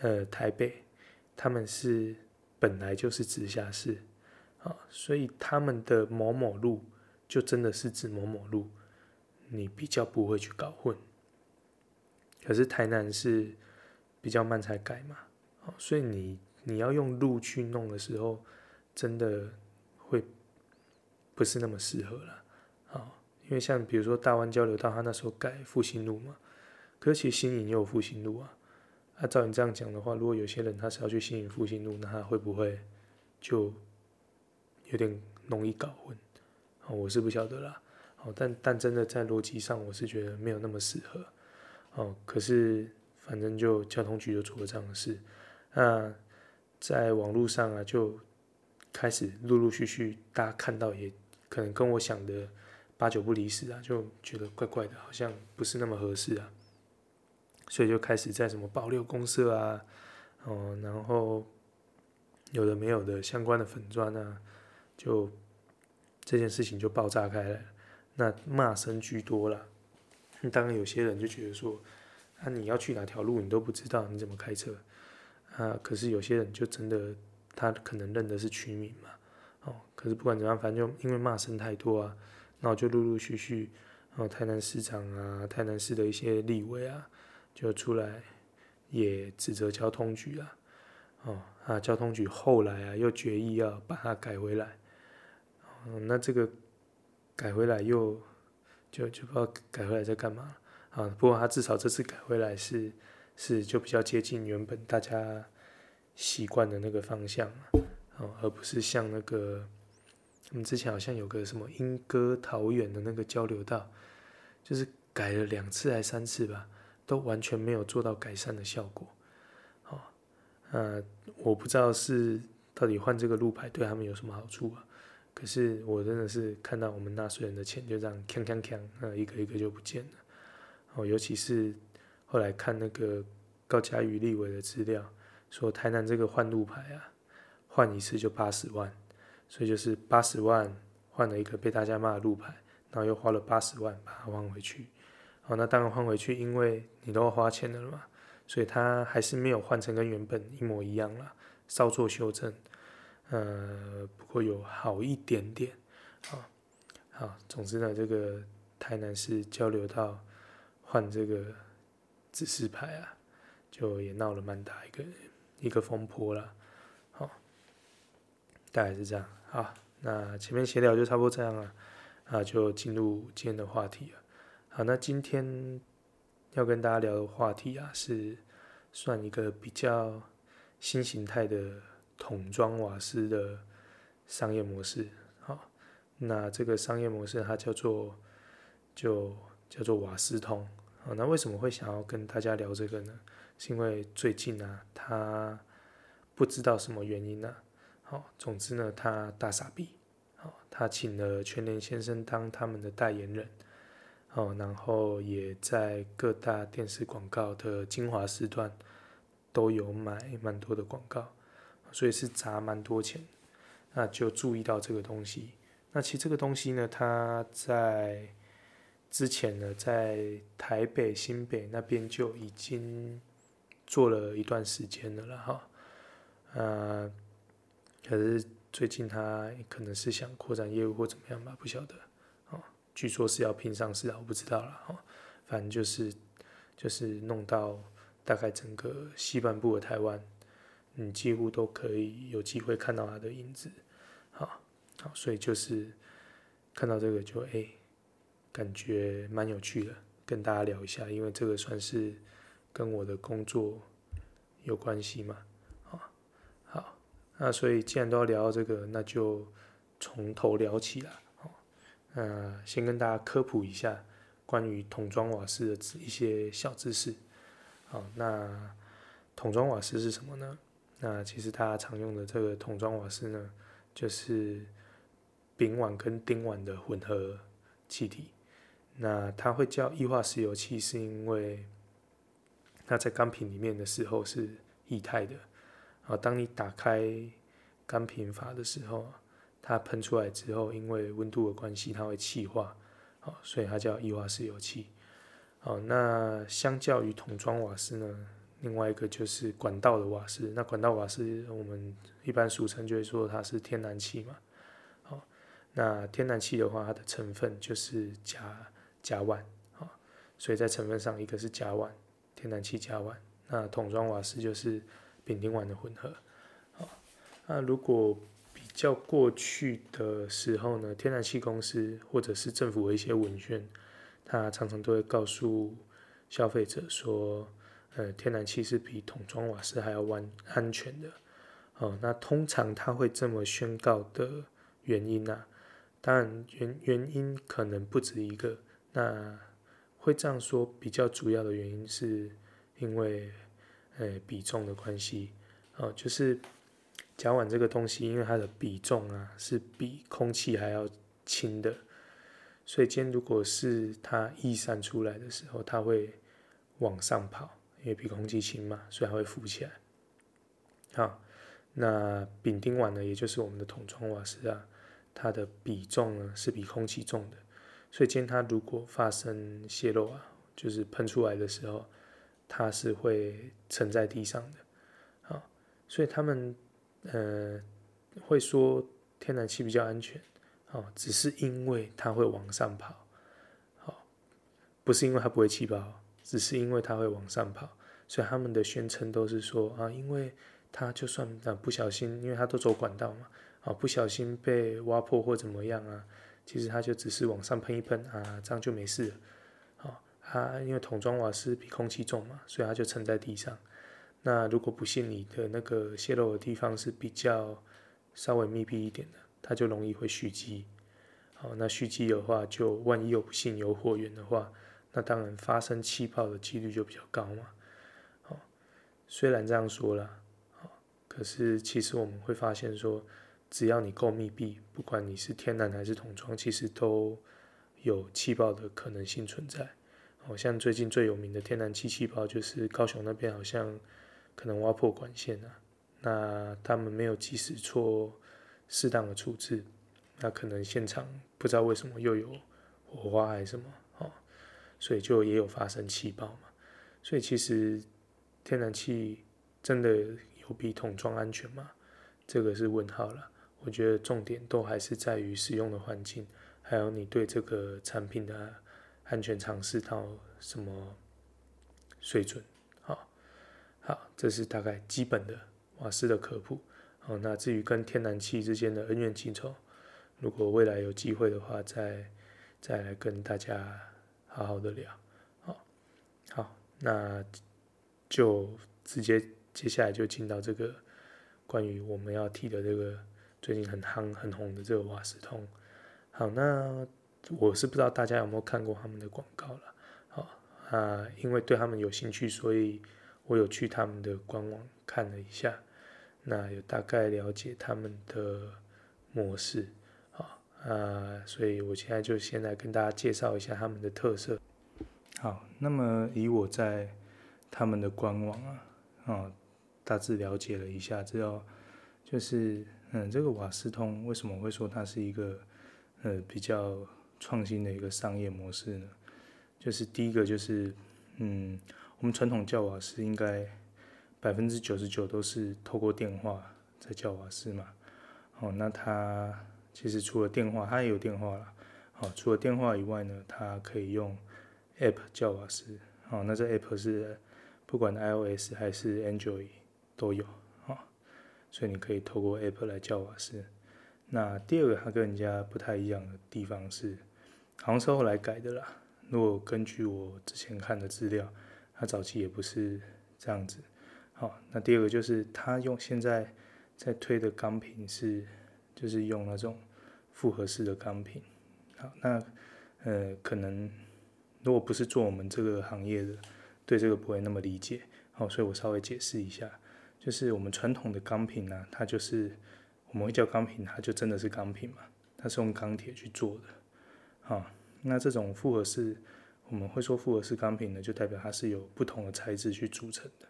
呃台北，他们是本来就是直辖市，啊，所以他们的某某路就真的是指某某路，你比较不会去搞混。可是台南是比较慢才改嘛，所以你你要用路去弄的时候，真的会不是那么适合了，啊，因为像比如说大湾交流道，他那时候改复兴路嘛，可是其实新营也有复兴路啊。那照你这样讲的话，如果有些人他是要去新营复兴路，那他会不会就有点容易搞混？啊，我是不晓得啦。哦，但但真的在逻辑上，我是觉得没有那么适合。哦，可是反正就交通局就做了这样的事。那在网络上啊，就开始陆陆续续大家看到，也可能跟我想的八九不离十啊，就觉得怪怪的，好像不是那么合适啊。所以就开始在什么爆料公社啊，哦，然后有的没有的相关的粉砖啊，就这件事情就爆炸开来，那骂声居多啦。当然有些人就觉得说，啊，你要去哪条路你都不知道，你怎么开车？啊，可是有些人就真的他可能认的是区名嘛，哦，可是不管怎样，反正就因为骂声太多啊，然后就陆陆续续，哦，台南市长啊，台南市的一些立委啊。就出来也指责交通局啊，哦啊，交通局后来啊又决议要把它改回来，哦，那这个改回来又就就不知道改回来在干嘛啊？不过他至少这次改回来是是就比较接近原本大家习惯的那个方向啊，哦，而不是像那个我们之前好像有个什么莺歌桃园的那个交流道，就是改了两次还三次吧。都完全没有做到改善的效果，哦，呃，我不知道是到底换这个路牌对他们有什么好处啊？可是我真的是看到我们纳税人的钱就这样锵锵锵，呃，一个一个就不见了。哦，尤其是后来看那个高嘉瑜立委的资料，说台南这个换路牌啊，换一次就八十万，所以就是八十万换了一个被大家骂的路牌，然后又花了八十万把它换回去。好，那当然换回去，因为你都要花钱的了嘛，所以它还是没有换成跟原本一模一样啦，稍作修正，呃，不过有好一点点，好，好，总之呢，这个台南市交流道换这个指示牌啊，就也闹了蛮大一个一个风波了，好，大概是这样，好，那前面闲聊就差不多这样了，啊，就进入今天的话题了。好，那今天要跟大家聊的话题啊，是算一个比较新形态的桶装瓦斯的商业模式。好，那这个商业模式它叫做就叫做瓦斯通。好，那为什么会想要跟大家聊这个呢？是因为最近啊，他不知道什么原因呢、好，总之呢，他大傻逼。好，他请了全联先生当他们的代言人。哦，然后也在各大电视广告的精华时段都有买蛮多的广告，所以是砸蛮多钱。那就注意到这个东西。那其实这个东西呢，它在之前呢，在台北、新北那边就已经做了一段时间了啦哈。呃，可是最近他可能是想扩展业务或怎么样吧，不晓得。哦据说是要拼上市啊，我不知道啦。反正就是就是弄到大概整个西半部的台湾，你几乎都可以有机会看到他的影子。好，好，所以就是看到这个就哎、感觉蛮有趣的，跟大家聊一下，因为这个算是跟我的工作有关系嘛。好，好，那所以既然都要聊到这个，那就从头聊起啦。呃，先跟大家科普一下关于桶装瓦斯的一些小知识。好，那桶装瓦斯是什么呢？那其实大家常用的这个桶装瓦斯呢，就是丙烷跟丁烷的混合气体。那它会叫液化石油气，是因为它在钢瓶里面的时候是液态的。啊，当你打开钢瓶阀的时候。它喷出来之后，因为温度的关系，它会气化，好，所以它叫液化石油气。好，那相较于桶装瓦斯呢，另外一个就是管道的瓦斯。那管道瓦斯我们一般俗称就会说它是天然气嘛。好，那天然气的话，它的成分就是甲甲烷，啊，所以在成分上一个是甲烷，天然气甲烷。那桶装瓦斯就是丙丁烷的混合。好，那如果比较过去的时候呢，天然气公司或者是政府的一些文宣，它常常都会告诉消费者说，呃，天然气是比桶装瓦斯还要安安全的。哦，那通常他会这么宣告的原因啊，当然原原因可能不止一个。那会这样说，比较主要的原因是因为，呃，比重的关系。哦，就是甲烷这个东西，因为它的比重啊是比空气还要轻的，所以今天如果是它逸散出来的时候，它会往上跑，因为比空气轻嘛，所以它会浮起来。好，那丙丁烷呢，也就是我们的桶装瓦斯啊，它的比重呢是比空气重的，所以今天它如果发生泄漏啊，就是喷出来的时候，它是会沉在地上的。所以他们呃会说天然气比较安全，哦，只是因为它会往上跑，好，不是因为它不会气爆，只是因为它会往上跑。所以他们的宣称都是说啊，因为它就算啊不小心，因为它都走管道嘛，啊不小心被挖破或怎么样啊，其实它就只是往上喷一喷啊，这样就没事了。好，它因为桶装瓦斯比空气重嘛，所以它就沉在地上。那如果不幸你的那个泄漏的地方是比较稍微密闭一点的，它就容易会蓄积。好，那蓄积的话，就万一有不幸有火源的话，那当然发生气泡的几率就比较高嘛。好，虽然这样说啦，好，可是其实我们会发现说，只要你够密闭，不管你是天然还是桶装，其实都有气爆的可能性存在。好像最近最有名的天然气气爆，就是高雄那边好像。可能挖破管线了，那他们没有及时做适当的处置，那可能现场不知道为什么又有火花还是什么，哦，所以就也有发生气爆嘛。所以其实天然气真的有比桶装安全吗？这个是问号了。我觉得重点都还是在于使用的环境，还有你对这个产品的安全常识到什么水准。好，这是大概基本的瓦斯的科普。好，那至于跟天然气之间的恩怨情仇，如果未来有机会的话，再再来跟大家好好的聊。好，好，那就直接接下来就进到这个关于我们要提的这个最近很夯很红的这个瓦斯通。好，那我是不知道大家有没有看过他们的广告了。好啊，因为对他们有兴趣，所以。我有去他们的官网看了一下，那有大概了解他们的模式，好啊，所以我现在就先来跟大家介绍一下他们的特色。好，那么以我在他们的官网啊，啊，大致了解了一下之后，就是嗯，这个瓦斯通为什么会说它是一个呃比较创新的一个商业模式呢？就是第一个就是嗯。我们传统叫瓦斯应该百分之九十九都是透过电话在叫瓦斯嘛。哦，那它其实除了电话，它也有电话啦。哦，除了电话以外呢，它可以用 App 叫瓦斯。哦，那这 App 是不管 iOS 还是 Android 都有。所以你可以透过 Apple 来叫瓦斯。那第二个它跟人家不太一样的地方是，好像是后来改的啦。如果根据我之前看的资料。它早期也不是这样子，好，那第二个就是它用现在在推的钢瓶是，就是用那种复合式的钢瓶，好，那呃可能如果不是做我们这个行业的，对这个不会那么理解，好，所以我稍微解释一下，就是我们传统的钢瓶呢，它就是我们会叫钢瓶，它就真的是钢瓶嘛，它是用钢铁去做的，好，那这种复合式。我们会说复合式钢瓶呢，就代表它是由不同的材质去组成的。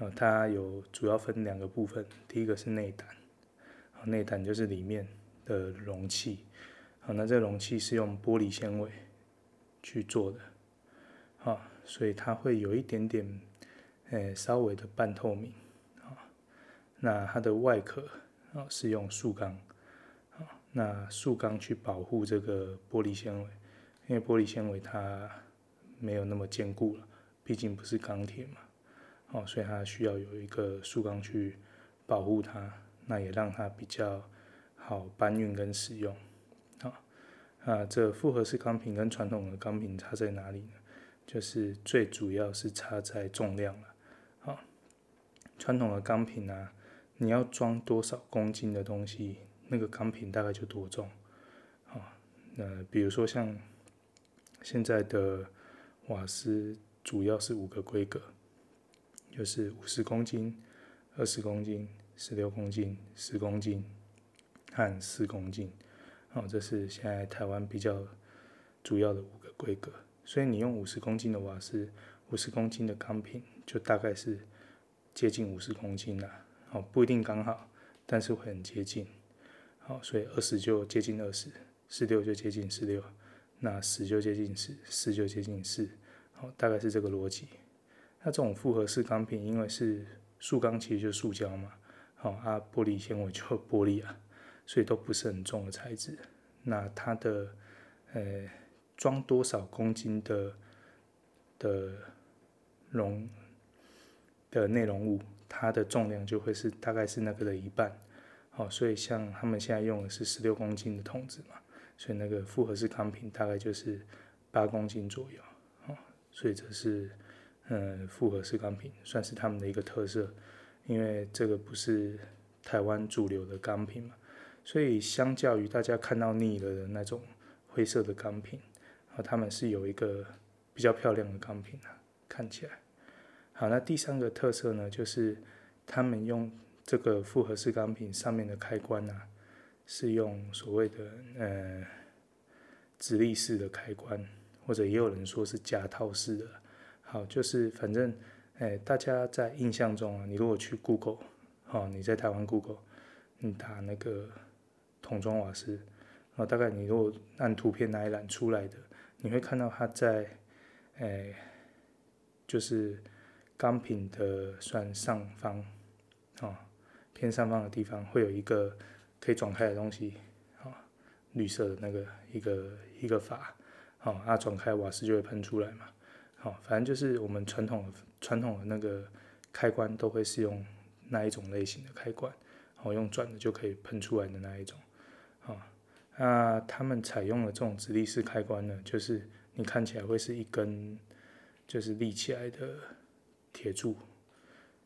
呃，它有主要分两个部分，第一个是内胆，啊，内胆就是里面的容器，啊，那这个容器是用玻璃纤维去做的，啊，所以它会有一点点，诶，稍微的半透明，那它的外壳啊是用塑钢，啊，那塑钢去保护这个玻璃纤维，因为玻璃纤维它没有那么坚固了，毕竟不是钢铁嘛，哦，所以它需要有一个塑钢去保护它，那也让它比较好搬运跟使用。啊，这复合式钢瓶跟传统的钢瓶差在哪里呢？就是最主要是差在重量了。啊，传统的钢瓶啊，你要装多少公斤的东西，那个钢瓶大概就多重。啊，那比如说像现在的瓦斯，主要是五个规格，就是五十公斤、二十公斤、十六公斤、十公斤和四公斤。哦，这是现在台湾比较主要的五个规格，所以你用五十公斤的瓦斯，五十公斤的钢瓶，就大概是接近五十公斤了。哦，不一定刚好，但是会很接近。好，所以二十就接近二十，十六就接近十六，那十就接近十，四就接近四。好，大概是这个逻辑。那这种复合式钢瓶，因为是塑钢，其实就是塑胶嘛。好，啊，玻璃纤维就玻璃啊。所以都不是很重的材质，那它的呃装多少公斤的的容的内容物，它的重量就会是大概是那个的一半。好，所以像他们现在用的是十六公斤的桶子嘛，所以那个复合式钢瓶大概就是八公斤左右。好，所以这是嗯复合式钢瓶算是他们的一个特色，因为这个不是台湾主流的钢瓶嘛。所以，相较于大家看到腻了的那种灰色的钢瓶，啊，他们是有一个比较漂亮的钢瓶啊，看起来。好，那第三个特色呢，就是他们用这个复合式钢瓶上面的开关啊，是用所谓的呃直立式的开关，或者也有人说是夹套式的。好，就是反正，哎、大家在印象中啊，你如果去 Google，好，你在台湾 Google，你打那个。桶装瓦斯，然后大概你如果按图片那一栏出来的，你会看到它在，诶、就是钢瓶的算上方，啊、哦，偏上方的地方会有一个可以转开的东西，啊、哦，绿色的那个一个一个阀，好、哦，啊转开瓦斯就会喷出来嘛，好、哦，反正就是我们传统的传统的那个开关都会是用那一种类型的开关，然后用转的就可以喷出来的那一种。啊，那他们采用的这种直立式开关呢，就是你看起来会是一根，就是立起来的铁柱，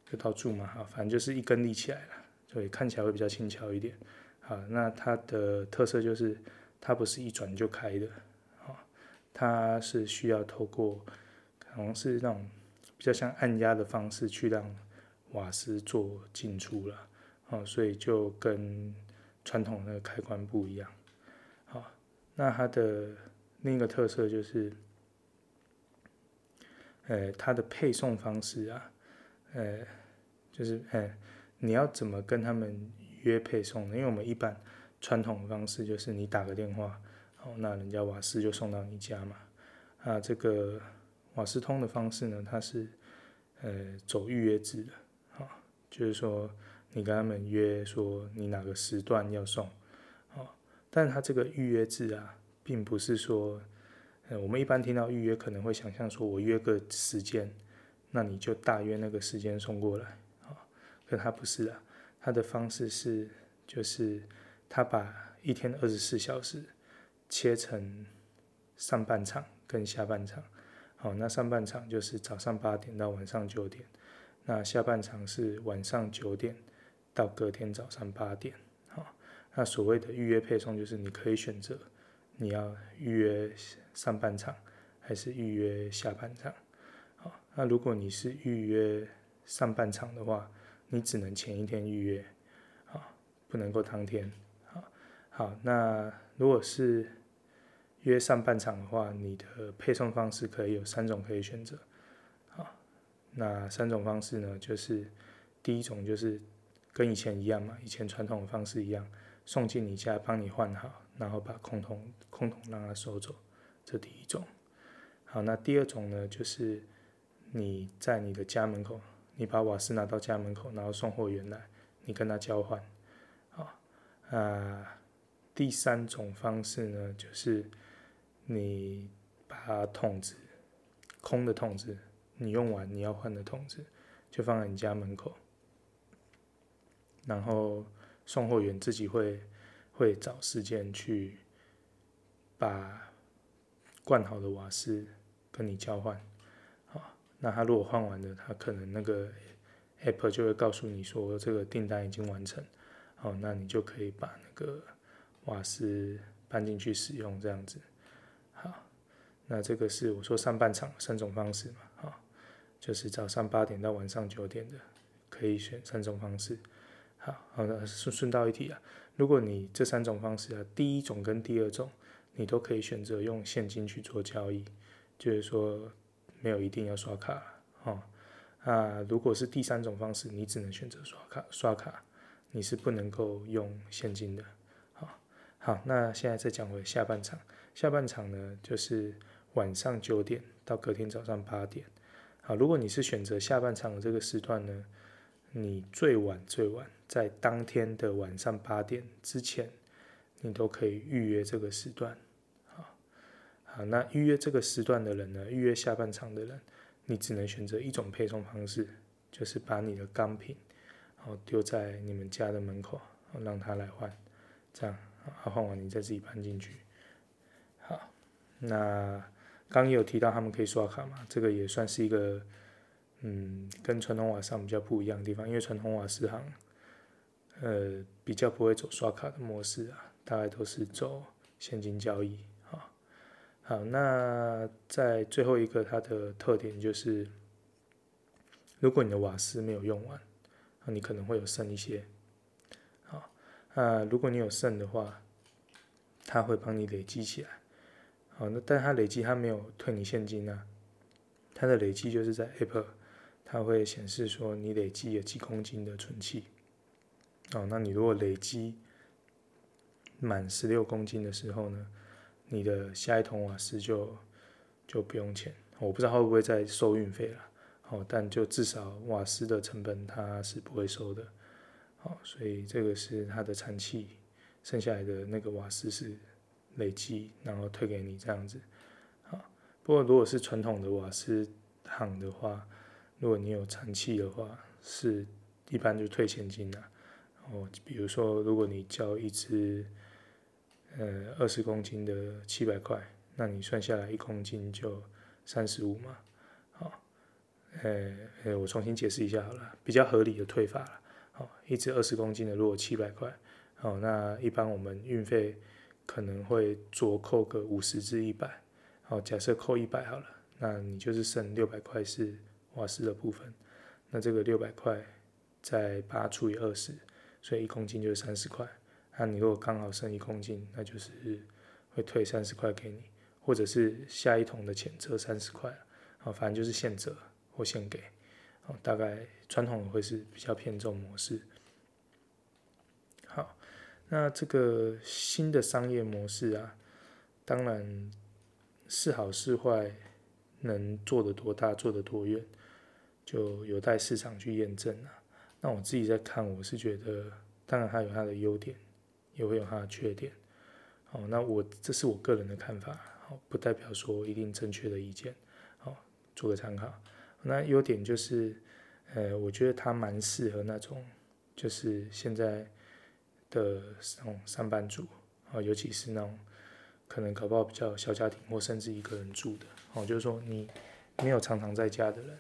这套柱嘛，哈，反正就是一根立起来了，所以看起来会比较轻巧一点。好，那它的特色就是它不是一转就开的，啊，它是需要透过，可能是那种比较像按压的方式去让瓦斯做进出了，啊，所以就跟。传统的那个开关不一样，好，那它的另一个特色就是，呃，它的配送方式啊，呃，就是呃，你要怎么跟他们约配送呢？因为我们一般传统的方式就是你打个电话，好，那人家瓦斯就送到你家嘛。啊，这个瓦斯通的方式呢，它是呃走预约制的，好，就是说。你跟他们约说你哪个时段要送，哦，但是他这个预约制啊，并不是说，呃，我们一般听到预约可能会想象说我约个时间，那你就大约那个时间送过来，啊，可他不是啊，他的方式是就是他把一天二十四小时切成上半场跟下半场，好，那上半场就是早上八点到晚上九点，那下半场是晚上九点。到隔天早上八点，好，那所谓的预约配送就是你可以选择你要预约上半场还是预约下半场，好，那如果你是预约上半场的话，你只能前一天预约，好，不能够当天，好，好，那如果是约上半场的话，你的配送方式可以有三种可以选择，好，那三种方式呢，就是第一种就是。跟以前一样嘛，以前传统的方式一样，送进你家帮你换好，然后把空桶空桶让他收走，这第一种。好，那第二种呢，就是你在你的家门口，你把瓦斯拿到家门口，然后送货员来，你跟他交换。好，啊，第三种方式呢，就是你把桶子，空的桶子，你用完你要换的桶子，就放在你家门口，然后送货员自己会会找时间去把灌好的瓦斯跟你交换，好，那他如果换完了，他可能那个 app 就会告诉你说这个订单已经完成，好，那你就可以把那个瓦斯搬进去使用这样子，好，那这个是我说上半场三种方式嘛，好，就是早上八点到晚上九点的可以选三种方式，好，好的，顺顺道一提啊，如果你这三种方式啊，第一种跟第二种。你都可以选择用现金去做交易，就是说没有一定要刷卡哦。啊，如果是第三种方式，你只能选择刷卡，刷卡你是不能够用现金的。好，好，那现在再讲回下半场，下半场呢就是晚上九点到隔天早上八点。好，如果你是选择下半场的这个时段呢，你最晚最晚在当天的晚上八点之前，你都可以预约这个时段。好，那预约这个时段的人呢？预约下半场的人，你只能选择一种配送方式，就是把你的钢瓶，然后丢在你们家的门口，让他来换，这样，他换完你再自己搬进去。好，那刚有提到他们可以刷卡嘛？这个也算是一个，嗯，跟传统瓦斯行比较不一样的地方，因为传统瓦斯行，呃，比较不会走刷卡的模式啊，大概都是走现金交易啊。好，那在最后一个，它的特点就是，如果你的瓦斯没有用完，你可能会有剩一些。好，那如果你有剩的话，它会帮你累积起来。好，那但它累积它没有退你现金啊，它的累积就是在 App，它会显示说你累积有几公斤的存气。哦，那你如果累积满十六公斤的时候呢？你的下一桶瓦斯就就不用钱，我不知道会不会再收运费了，哦，但就至少瓦斯的成本它是不会收的，哦，所以这个是它的残气，剩下来的那个瓦斯是累积，然后退给你这样子，啊，不过如果是传统的瓦斯行的话，如果你有残气的话，是一般就退现金的，哦，比如说如果你交一支。呃，二十公斤的七百块，那你算下来一公斤就三十五嘛，好，呃，呃，我重新解释一下好了，比较合理的退法了，好，一支二十公斤的如果七百块，好，那一般我们运费可能会酌扣个五十至一百，好，假设扣一百好了，那你就是剩六百块是瓦斯的部分，那这个六百块再八除以二十，所以一公斤就是三十块。那你如果刚好剩一公斤，那就是会退三十块给你，或者是下一桶的钱折三十块，啊，反正就是现折或现给，哦，大概传统的会是比较偏这种模式。好，那这个新的商业模式啊，当然是好是坏，能做得多大，做得多远，就有待市场去验证了。那我自己在看，我是觉得，当然它有它的优点。也会有它的缺点，好，那我这是我个人的看法，好，不代表说一定正确的意见，好，做个参考。那优点就是，呃，我觉得它蛮适合那种，就是现在的那种上班族，啊，尤其是那种可能搞不好比较小家庭或甚至一个人住的，哦，就是说你没有常常在家的人，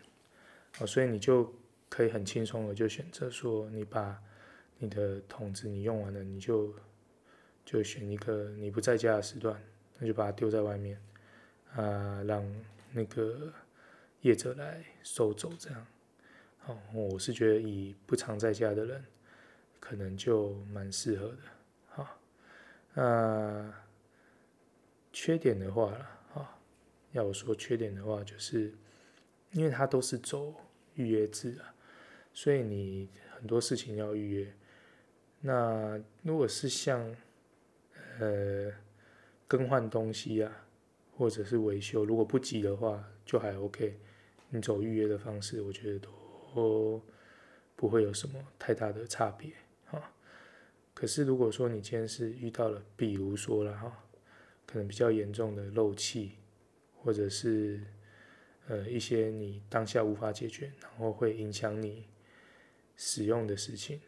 哦，所以你就可以很轻松的就选择说，你把你的桶子你用完了，你就。就选一个你不在家的时段，那就把它丢在外面，啊，让那个业者来收走，这样。好，我是觉得以不常在家的人，可能就蛮适合的。好，那缺点的话了，啊，要我说缺点的话，就是因为它都是走预约制啊，所以你很多事情要预约。那如果是像呃，更换东西啊，或者是维修，如果不急的话，就还 OK。你走预约的方式，我觉得都不会有什么太大的差别啊。可是如果说你今天是遇到了，比如说了哈，可能比较严重的漏气，或者是呃一些你当下无法解决，然后会影响你使用的事情，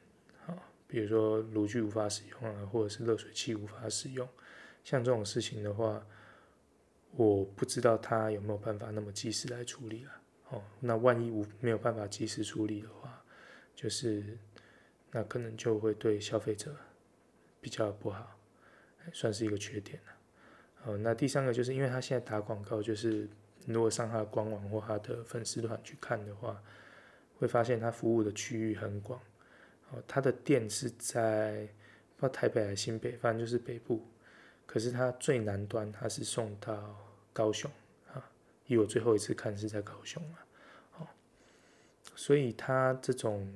啊，比如说炉具无法使用啊，或者是热水器无法使用，像这种事情的话。我不知道他有没有办法那么及时来处理了，哦，那万一无没有办法及时处理的话，就是那可能就会对消费者比较不好，算是一个缺点了。哦，那第三个就是因为他现在打广告，就是如果上他的官网或他的粉丝团去看的话，会发现它服务的区域很广，哦，他的店是在不知道台北还是新北，反正就是北部。可是它最南端，它是送到高雄啊，以我最后一次看是在高雄啊，哦，所以它这种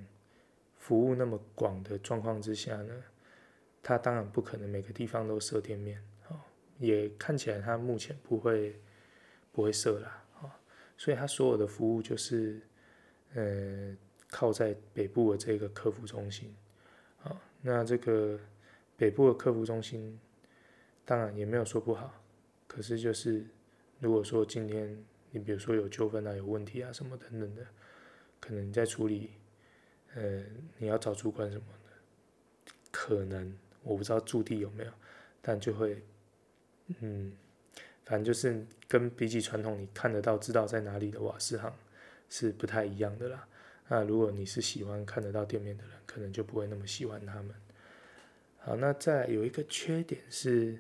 服务那么广的状况之下呢，它当然不可能每个地方都设店面，哦，也看起来它目前不会不会设啦，哦，所以它所有的服务就是，呃，靠在北部的这个客服中心，啊，那这个北部的客服中心。当然也没有说不好，可是就是如果说今天你比如说有纠纷啊、有问题啊什么等等的，可能你在处理，呃，你要找主管什么的，可能我不知道驻地有没有，但就会，嗯，反正就是跟比起传统你看得到、知道在哪里的瓦斯行是不太一样的啦。那如果你是喜欢看得到店面的人，可能就不会那么喜欢他们。好，那再有一个缺点是。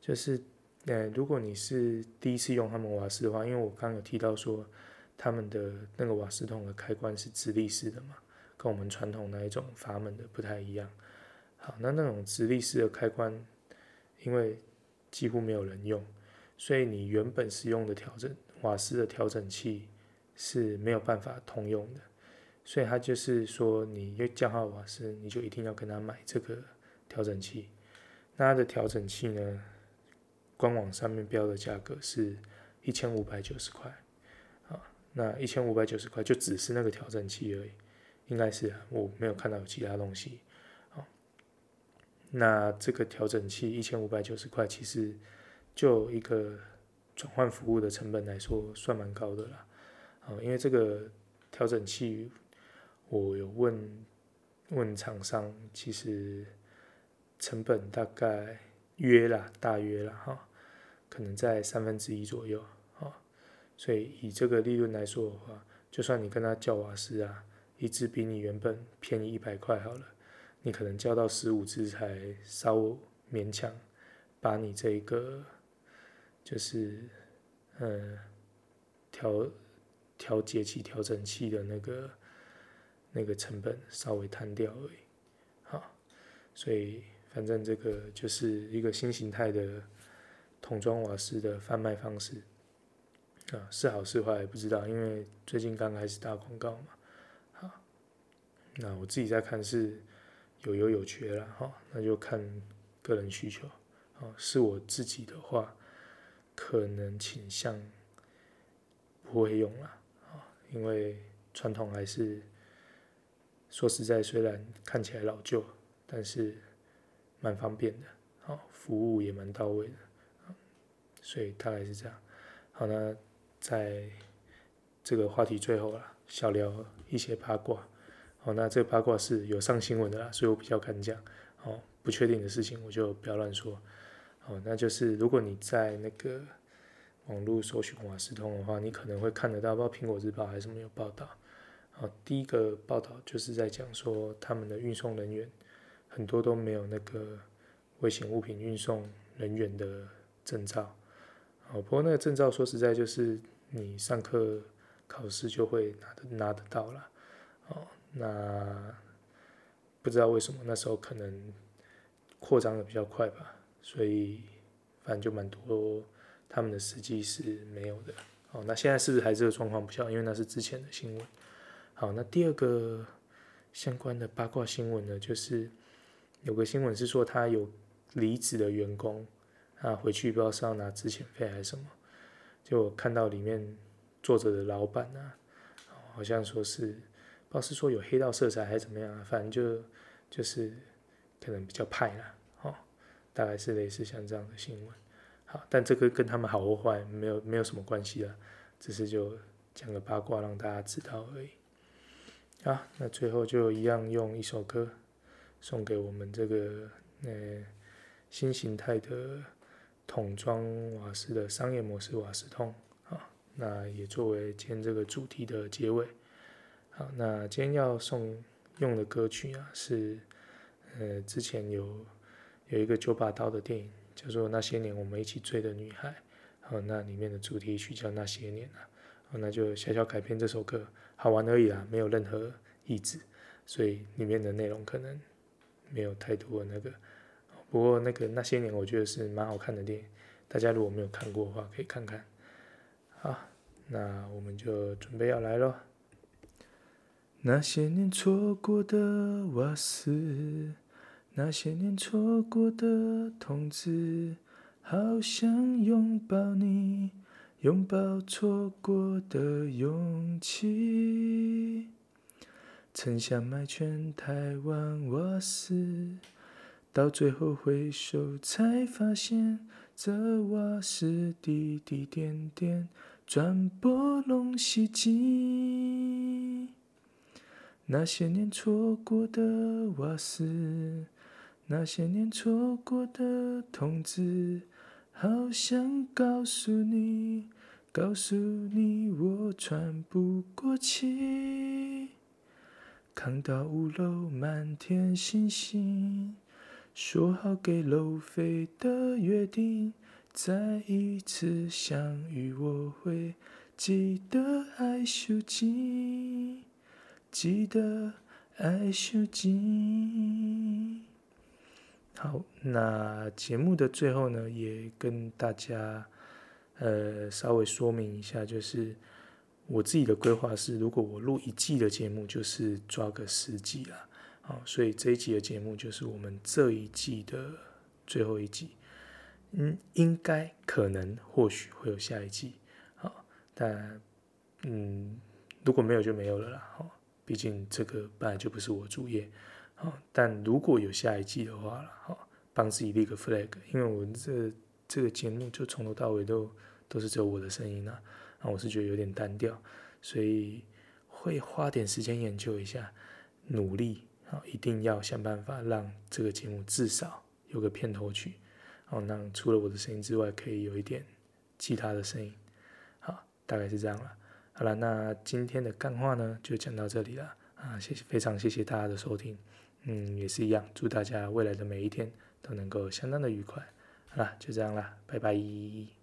就是，呃，如果你是第一次用他们瓦斯的话，因为我刚刚有提到说，他们的那个瓦斯桶的开关是直立式的嘛，跟我们传统那一种阀门的不太一样。好，那那种直立式的开关，因为几乎没有人用，所以你原本使用的调整瓦斯的调整器是没有办法通用的，所以他就是说，你要叫号瓦斯，你就一定要跟他买这个调整器。那它的调整器呢？官网上面标的价格是一千五百九十块，啊，那一千五百九十块就只是那个调整器而已，应该是啊，我没有看到有其他东西，啊，那这个调整器一千五百九十块，其实就一个转换服务的成本来说，算蛮高的啦，啊，因为这个调整器，我有问问厂商，其实成本大概约啦，大约啦，哈。可能在三分之一左右，啊，所以以这个利润来说的话，就算你跟他叫瓦斯啊，一支比你原本便宜一百块好了，你可能叫到十五支才稍勉强把你这个就是嗯调调节器调整器的那个那个成本稍微摊掉而已，好，所以反正这个就是一个新形态的。桶装瓦斯的贩卖方式啊，是好是坏不知道，因为最近刚开始打广告嘛。好，那我自己在看是有优有缺了哈，那就看个人需求。啊，是我自己的话，可能倾向不会用了，因为传统还是说实在，虽然看起来老旧，但是蛮方便的，好，服务也蛮到位的。所以大概是这样。好，那在这个话题最后了，小聊一些八卦。好，那这个八卦是有上新闻的啦，所以我比较敢讲。哦，不确定的事情我就不要乱说。哦，那就是如果你在那个网络搜寻瓦斯通的话，你可能会看得到，不知道苹果日报还是没有报道。好，第一个报道就是在讲说，他们的运送人员很多都没有那个危险物品运送人员的证照。哦，不过那个证照说实在就是你上课考试就会拿得拿得到了。哦，那不知道为什么那时候可能扩张的比较快吧，所以反正就蛮多他们的司机是没有的。哦，那现在是不是还是这个状况不晓，因为那是之前的新闻。好，那第二个相关的八卦新闻呢，就是有个新闻是说他有离职的员工。啊，回去不知道是要拿资遣费还是什么，就我看到里面作者的老板啊，好像说是不知道是说有黑道色彩还是怎么样啊，反正就就是可能比较派啦，哦，大概是类似像这样的新闻。好，但这个跟他们好或坏没有没有什么关系了，只是就讲个八卦让大家知道而已。好，那最后就一样用一首歌送给我们这个呃新形态的桶装瓦斯的商业模式瓦斯桶。啊，那也作为今天这个主题的结尾。好，那今天要送用的歌曲啊是呃之前有有一个九把刀的电影。叫做那些年我们一起追的女孩，好，那里面的主题曲叫那些年啊，那就小小改编这首歌，好玩而已啦，没有任何意志，所以里面的内容可能没有太多的那个，不过那个那些年我觉得是蛮好看的电影，大家如果没有看过的话可以看看。好，那我们就准备要来咯。那些年错过的瓦斯。那些年错过的痛子，好想拥抱你，拥抱错过的勇气。曾想买全台湾瓦斯，到最后回首才发现，这瓦斯滴滴点点转播拢希机。那些年错过的瓦斯。那些年错过的痛子，好想告诉你，告诉你我喘不过气。扛到五楼，满天星星，说好给楼费的约定，再一次相遇，我会记得爱惜紧，记得爱惜紧。好，那节目的最后呢，也跟大家呃稍微说明一下，就是我自己的规划是，如果我录一季的节目，就是抓个十集啦。好，所以这一集的节目就是我们这一季的最后一集。嗯，应该可能或许会有下一季。好，但嗯，如果没有就没有了啦。好，毕竟这个本来就不是我主业。但如果有下一季的话了，好，帮自己立个 flag，因为我这这个节目就从头到尾都都是只有我的声音啊，那我是觉得有点单调，所以会花点时间研究一下，努力啊，一定要想办法让这个节目至少有个片头曲，哦，让除了我的声音之外，可以有一点其他的声音，好，大概是这样了。好了，那今天的干话呢，就讲到这里了啊，谢谢，非常谢谢大家的收听。嗯，也是一样，祝大家未来的每一天都能够相当的愉快。好啦，就这样啦，拜拜。